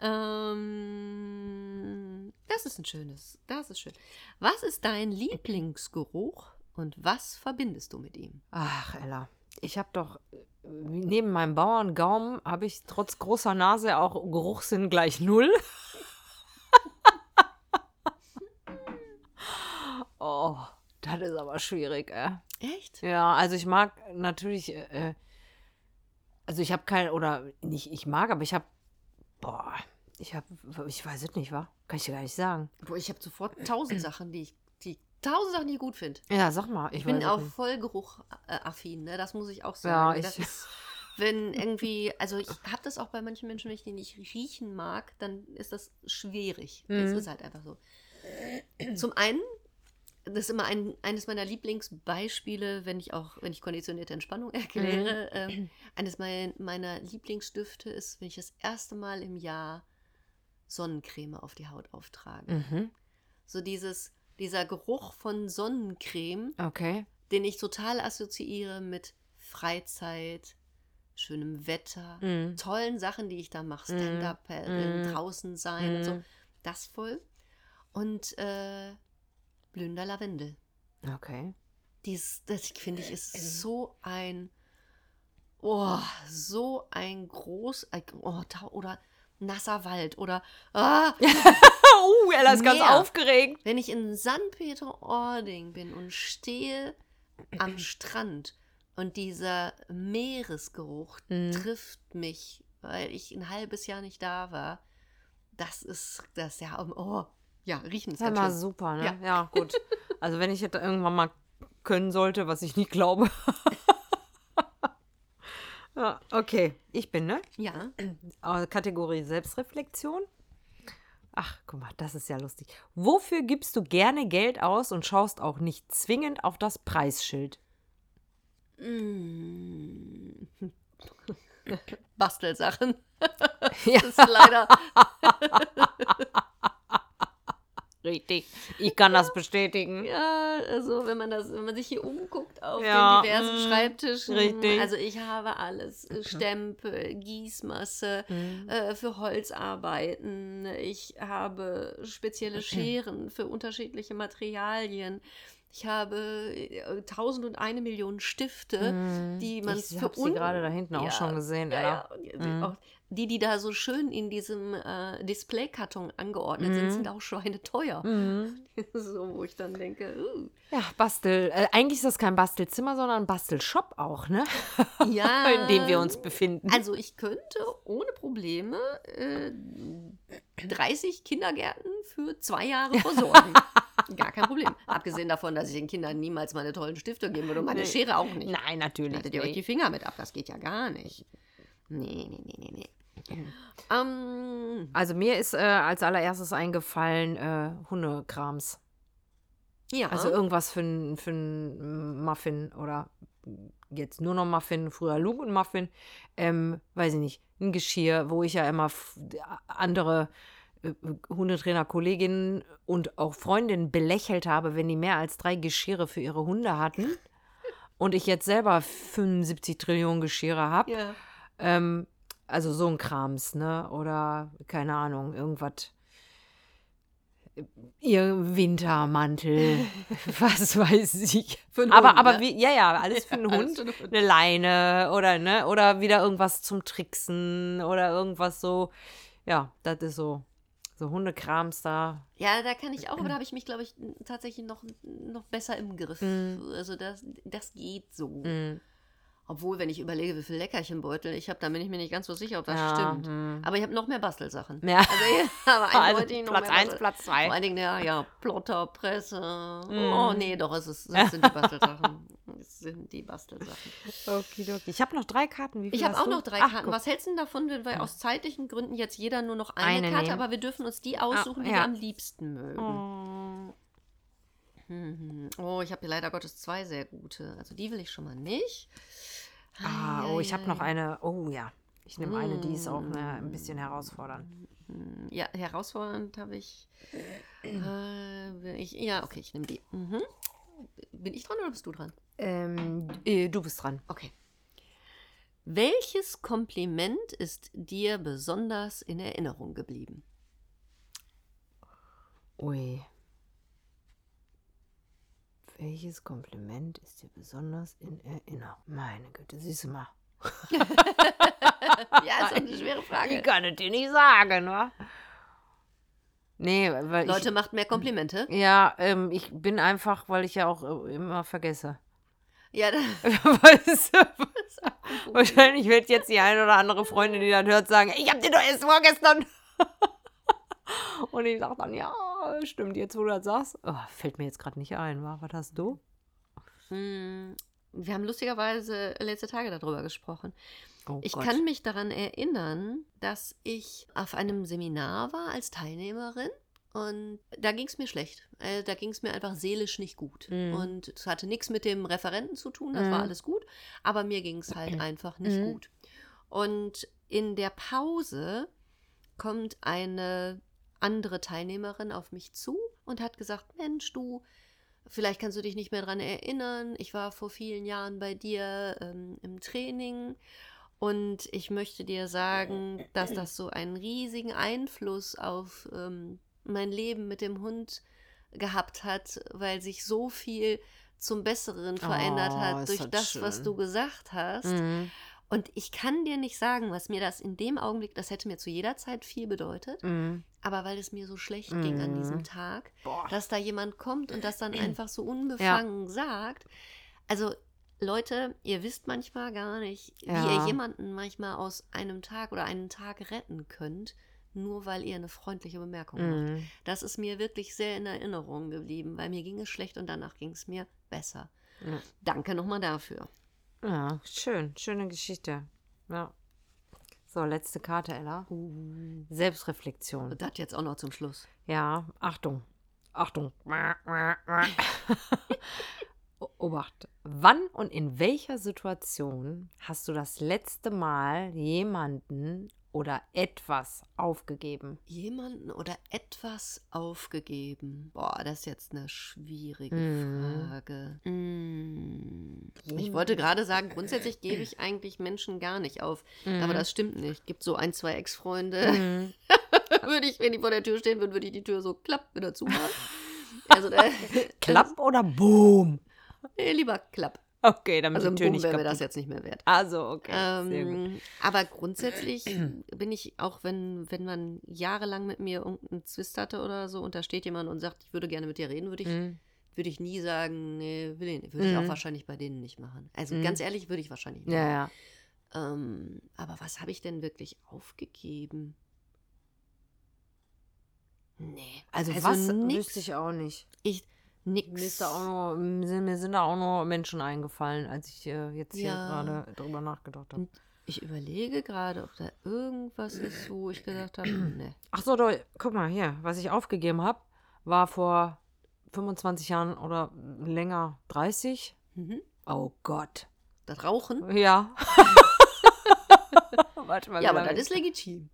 A: Ähm, das ist ein schönes, das ist schön. Was ist dein Lieblingsgeruch und was verbindest du mit ihm?
B: Ach, Ella, ich habe doch äh, neben meinem Bauerngaum habe ich trotz großer Nase auch Geruchssinn gleich null. oh, das ist aber schwierig, äh.
A: Echt?
B: Ja, also ich mag natürlich, äh, äh also ich habe kein, oder nicht ich mag, aber ich habe, boah, ich habe, ich weiß es nicht, wa? Kann ich dir gar nicht sagen.
A: Boah, ich habe sofort tausend Sachen, die ich, die tausend Sachen, die ich gut finde.
B: Ja, sag mal. Ich,
A: Ich bin auch
B: nicht.
A: voll geruchaffin, ne? Das muss ich auch
B: Ja,
A: sagen.
B: ich-
A: das ist, wenn irgendwie, also ich habe das auch bei manchen Menschen, wenn ich die nicht riechen mag, dann ist das schwierig. Es
B: Mhm.
A: ist halt einfach so. Zum einen, das ist immer ein, eines meiner Lieblingsbeispiele, wenn ich auch, wenn ich konditionierte Entspannung erkläre. ähm, eines mein, meiner Lieblingsstifte ist, wenn ich das erste Mal im Jahr Sonnencreme auf die Haut auftrage.
B: Mhm.
A: So dieses, dieser Geruch von Sonnencreme,
B: Okay.
A: den ich total assoziiere mit Freizeit, schönem Wetter,
B: Mhm.
A: tollen Sachen, die ich da mache,
B: Mhm.
A: Stand-up-Paddeln,
B: Mhm.
A: draußen sein und so.
B: Mhm.
A: Das voll. Und äh, blühender Lavendel.
B: Okay.
A: Dies, das finde ich ist so ein, oh, so ein groß, ein- oh, oder nasser Wald oder ah,
B: Oh, Ella ist ganz
A: Meer.
B: aufgeregt.
A: Wenn ich in San Peter-Ording bin und stehe am Strand und dieser Meeresgeruch
B: Mhm.
A: trifft mich, weil ich ein halbes Jahr nicht da war, das ist das ja, oh, ja, riechen ist ganz
B: mal
A: schön.
B: super, ne?
A: Ja.
B: Ja, gut. Also wenn ich jetzt irgendwann mal können sollte, was ich nicht glaube. ja, okay. Ich bin, ne?
A: Ja,
B: Äh, Kategorie Selbstreflexion. Ach, guck mal, das ist ja lustig. Wofür gibst du gerne Geld aus und schaust auch nicht zwingend auf das Preisschild?
A: Mm. Bastelsachen.
B: Ja,
A: Das ist leider.
B: richtig. Ich kann das bestätigen.
A: Ja, also wenn man das, wenn man sich hier umguckt auf
B: Ja,
A: den diversen
B: mm,
A: Schreibtischen,
B: richtig.
A: also ich habe alles, äh, Stempel, Gießmasse,
B: Mhm.
A: äh, für Holzarbeiten, ich habe spezielle Scheren für unterschiedliche Materialien. Ich habe äh, tausend und eine Million Stifte,
B: Mhm.
A: die man
B: ich
A: für
B: sie gerade da hinten auch
A: Ja,
B: schon gesehen,
A: ja, ja, auch die, die da so schön in diesem äh, Displaykarton angeordnet sind,
B: Mhm.
A: sind auch schweineteuer. So, wo ich dann denke, uh.
B: Ja, Bastel. Äh, eigentlich ist das kein Bastelzimmer, sondern ein Bastelshop auch, ne?
A: ja,
B: In dem wir uns befinden.
A: Also ich könnte ohne Probleme äh, 30 Kindergärten für zwei Jahre versorgen. Gar kein Problem. Abgesehen davon, dass ich den Kindern niemals meine tollen Stifte geben würde und meine
B: Nee.
A: Schere auch nicht.
B: Nein, natürlich.
A: Haltet ihr euch die. Finger mit ab, das geht ja gar nicht. Nee, nee, nee, nee, nee. Ähm,
B: Also mir ist äh, als allererstes eingefallen äh, Hundekrams.
A: ja.
B: Also irgendwas für einen Muffin oder jetzt nur noch Muffin, früher Luke und Muffin. Ähm, weiß ich nicht, ein Geschirr, wo ich ja immer andere Hundetrainer, Kolleginnen und auch Freundinnen belächelt habe, wenn die mehr als drei Geschirre für ihre Hunde hatten. Und ich jetzt selber 75 Trillionen Geschirre habe.
A: ja.
B: Ähm, also so ein Krams, ne? Oder keine Ahnung, irgendwas. Ihr Wintermantel, was weiß ich.
A: Für
B: aber
A: Hund,
B: aber
A: ne?
B: wie, ja, ja, alles für einen
A: Alles
B: Hund.
A: für einen Hund.
B: Eine Leine oder ne, oder wieder irgendwas zum Tricksen oder irgendwas so. Ja, das ist so. So Hundekrams da.
A: Ja, da kann ich auch, aber da habe ich mich, glaube ich, tatsächlich noch, noch besser im Griff.
B: Mhm.
A: Also das, das geht so.
B: Mm,
A: Obwohl, wenn ich überlege, wie viel Leckerchenbeutel ich habe, dann bin ich mir nicht ganz so sicher, ob das
B: ja,
A: stimmt.
B: mm.
A: Aber ich habe noch mehr Bastelsachen.
B: Ja.
A: Also, ja, aber
B: Also
A: noch
B: Platz
A: mehr
B: 1,
A: Bastel-
B: Platz 2.
A: Vor allen Dingen, ja, ja, Plotterpresse.
B: Mm.
A: Oh, nee, doch, es, ist, es sind die Bastelsachen. es sind die Bastelsachen.
B: Okidoki. Ich habe noch drei Karten. Wie viel
A: Ich habe auch
B: du?
A: noch drei
B: Ach,
A: Karten.
B: guck.
A: Was hältst du denn davon, wenn wir aus zeitlichen Gründen jetzt jeder nur noch eine,
B: Eine
A: Karte,
B: nehmen.
A: aber wir dürfen uns die aussuchen, die
B: ja.
A: wir am liebsten mögen?
B: Oh.
A: Mhm. Oh, ich habe hier leider Gottes zwei sehr gute. Also die will ich schon mal nicht.
B: Ah, oh, ich habe noch
A: Ei, ei,
B: eine. Oh ja. Ich nehme eine, die ist auch ne, ein bisschen herausfordernd.
A: ei. Ja, herausfordernd habe ich, äh, ich. Ja, okay, ich nehme die. Mhm. Bin ich dran oder bist du dran?
B: Ähm, äh, du bist dran.
A: Okay. Welches Kompliment ist dir besonders in Erinnerung geblieben?
B: Ui. Welches Kompliment ist dir besonders in Erinnerung? Meine Güte, siehst du mal.
A: ja, ist eine schwere
B: Ich
A: Frage.
B: kann es dir nicht sagen, wa? Nee, weil
A: Leute, macht mehr Komplimente.
B: ich. Ja, ähm, ich bin einfach, weil ich ja auch äh, immer vergesse.
A: Ja, da,
B: weißt du, wahrscheinlich wird jetzt die eine oder andere Freundin, die das hört, sagen: Ich hab dir doch erst vorgestern. Und ich sag dann: Ja, stimmt, jetzt wo du das sagst. Oh, fällt mir jetzt gerade nicht ein, wa? Was hast du?
A: Hm, wir haben lustigerweise letzte Tage darüber gesprochen.
B: Oh
A: Ich
B: Gott.
A: kann mich daran erinnern, dass ich auf einem Seminar war als Teilnehmerin und da ging es mir schlecht. Äh, da ging es mir einfach seelisch nicht gut.
B: Mhm.
A: Und es hatte nichts mit dem Referenten zu tun, das
B: Mhm.
A: war alles gut, aber mir ging es halt einfach nicht
B: Mhm.
A: gut. Und in der Pause kommt eine andere Teilnehmerin auf mich zu und hat gesagt, Mensch, du, vielleicht kannst du dich nicht mehr daran erinnern, ich war vor vielen Jahren bei dir ähm, im Training und ich möchte dir sagen, dass das so einen riesigen Einfluss auf ähm, mein Leben mit dem Hund gehabt hat, weil sich so viel zum Besseren verändert
B: Oh,
A: hat durch
B: das
A: das, was
B: schön.
A: du gesagt hast.
B: Mhm.
A: Und ich kann dir nicht sagen, was mir das in dem Augenblick, das hätte mir zu jeder Zeit viel bedeutet,
B: Mhm.
A: Aber weil es mir so schlecht ging an diesem
B: Mhm.
A: Tag,
B: Boah.
A: dass da jemand kommt und das dann einfach so unbefangen sagt. Also Leute, ihr wisst manchmal gar nicht, wie
B: Ja.
A: ihr jemanden manchmal aus einem Tag oder einen Tag retten könnt, nur weil ihr eine freundliche Bemerkung macht.
B: Mhm.
A: Das ist mir wirklich sehr in Erinnerung geblieben, weil mir ging es schlecht und danach ging es mir besser.
B: Ja.
A: Danke nochmal dafür.
B: Ja, schön. Schöne Geschichte. Ja. So, letzte Karte, Ella. Selbstreflexion.
A: Und das jetzt auch noch zum Schluss.
B: Ja, Achtung. Achtung. Obacht. Wann und in welcher Situation hast du das letzte Mal jemanden oder etwas aufgegeben?
A: Jemanden oder etwas aufgegeben? Boah, das ist jetzt eine schwierige
B: Mhm.
A: Frage. Mm. Ich wollte gerade sagen, grundsätzlich gebe ich eigentlich Menschen gar nicht auf. Aber das stimmt nicht. Gibt so ein, zwei Ex-Freunde. Würde ich, wenn die vor der Tür stehen würden, würde ich die Tür so klapp wieder zumachen. Also da,
B: Klapp oder Boom?
A: Nee, lieber klapp.
B: Okay, damit
A: Also im Boom wäre mir das jetzt nicht mehr wert.
B: Also, okay.
A: Ähm, aber grundsätzlich bin ich, auch wenn, wenn man jahrelang mit mir irgendeinen Zwist hatte oder so und da steht jemand und sagt, ich würde gerne mit dir reden, würde ich,
B: Mhm.
A: würde ich nie sagen, nee, will ich nicht. Würde ich auch
B: Mhm.
A: wahrscheinlich bei denen nicht machen. Also
B: Mhm.
A: ganz ehrlich, würde ich wahrscheinlich nicht
B: Ja, ja.
A: Ähm, aber was habe ich denn wirklich aufgegeben? Nee.
B: Also,
A: Also
B: was
A: nix.
B: wüsste ich auch nicht.
A: Ich, nix.
B: Mir, ist da auch noch, mir sind- da auch noch Menschen eingefallen, als ich äh, jetzt hier
A: Ja.
B: gerade drüber nachgedacht habe.
A: Ich überlege gerade, ob da irgendwas ist, wo ich gedacht habe, nee.
B: Ach so, doch, guck mal hier, was ich aufgegeben habe, war vor 25 Jahren oder länger 30.
A: Mhm.
B: Oh Gott.
A: Das Rauchen?
B: Ja. Warte mal,
A: Ja, aber das ist legitim.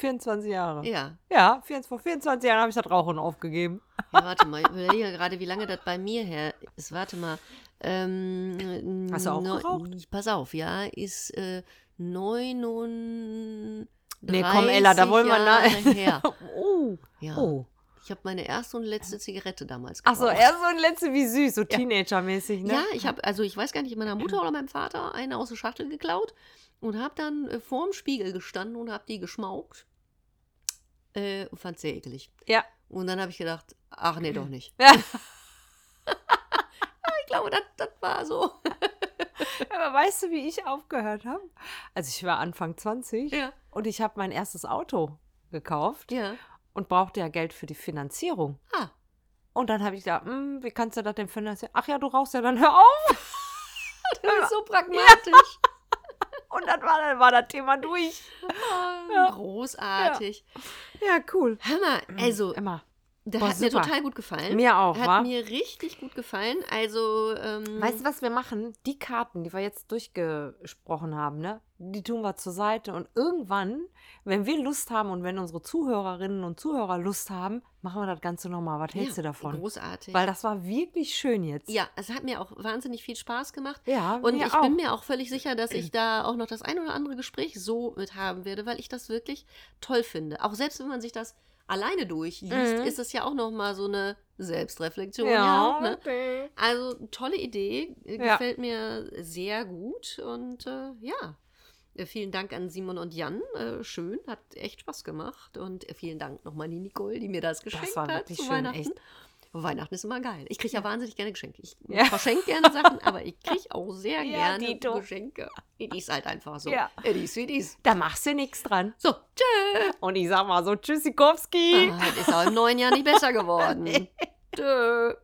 B: 24 Jahre.
A: Ja.
B: Ja, 24, vor 24 Jahren habe ich das Rauchen aufgegeben.
A: Ja, warte mal, ich überlege gerade, wie lange das bei mir her ist. Warte mal. Ähm,
B: Hast du auch
A: neu-
B: geraucht?
A: Pass auf, ja, ist äh, 39
B: Nee, komm, Ella, da wollen wir
A: Jahre
B: na-
A: her.
B: Oh.
A: Ja.
B: Oh.
A: Ich habe meine erste und letzte Zigarette damals
B: Ach so,
A: geraucht.
B: erst so ein letzte wie süß, so Teenager-mäßig, ne?
A: Ja, ich habe, also ich weiß gar nicht, meiner Mutter oder meinem Vater eine aus der Schachtel geklaut und habe dann äh, vorm Spiegel gestanden und habe die geschmaukt. Äh, und fand sehr eklig.
B: Ja.
A: Und dann habe ich gedacht, ach nee, doch nicht.
B: Ja.
A: Ich glaube, das, das war so.
B: Aber weißt du, wie ich aufgehört habe? Also ich war Anfang 20
A: Ja.
B: und ich habe mein erstes Auto gekauft
A: Ja.
B: und brauchte ja Geld für die Finanzierung.
A: Ah.
B: Und dann habe ich gedacht, hm, wie kannst du das denn finanzieren? Ach ja, du rauchst ja, dann hör auf.
A: Du bist so pragmatisch.
B: Und dann war, dann war das Thema durch.
A: Ah, Großartig.
B: Ja, cool.
A: Hör mal, also,
B: Immer.
A: das
B: Boah,
A: hat mir
B: super.
A: total gut gefallen.
B: Mir auch,
A: Hat
B: wa?
A: mir richtig gut gefallen. Also, ähm,
B: Weißt du, was wir machen? Die Karten, die wir jetzt durchgesprochen haben, ne? Die tun wir zur Seite und irgendwann, wenn wir Lust haben und wenn unsere Zuhörerinnen und Zuhörer Lust haben, machen wir das Ganze nochmal. Was hältst
A: ja,
B: du davon?
A: Großartig.
B: Weil das war wirklich schön jetzt.
A: ja, es hat mir auch wahnsinnig viel Spaß gemacht.
B: Ja,
A: Und ich
B: auch.
A: bin mir auch völlig sicher, dass ich da auch noch das ein oder andere Gespräch so mit haben werde, weil ich das wirklich toll finde. Auch selbst wenn man sich das alleine durchliest,
B: Mhm.
A: ist es ja auch noch mal so eine Selbstreflexion. Ja,
B: ja,
A: ne?
B: okay.
A: Also tolle Idee, äh,
B: Ja.
A: gefällt mir sehr gut und äh, ja, vielen Dank an Simon und Jan. Äh, schön, hat echt Spaß gemacht. Und äh, vielen Dank nochmal an die Nicole, die mir das geschenkt
B: Das war
A: hat zu
B: schön,
A: Weihnachten.
B: echt.
A: Weihnachten ist immer geil. Ich kriege ja. wahnsinnig gerne Geschenke. Ich
B: Ja.
A: verschenke gerne Sachen, aber ich kriege auch sehr
B: Ja,
A: gerne
B: Dito.
A: Geschenke. Die ist halt einfach so.
B: Ja.
A: Die ist wie die ist.
B: Da machst du nichts dran.
A: So, tschö.
B: Und ich sag mal so, Tschüssikowski.
A: Ah, das ist auch im neuen Jahr nicht besser geworden. Tschö.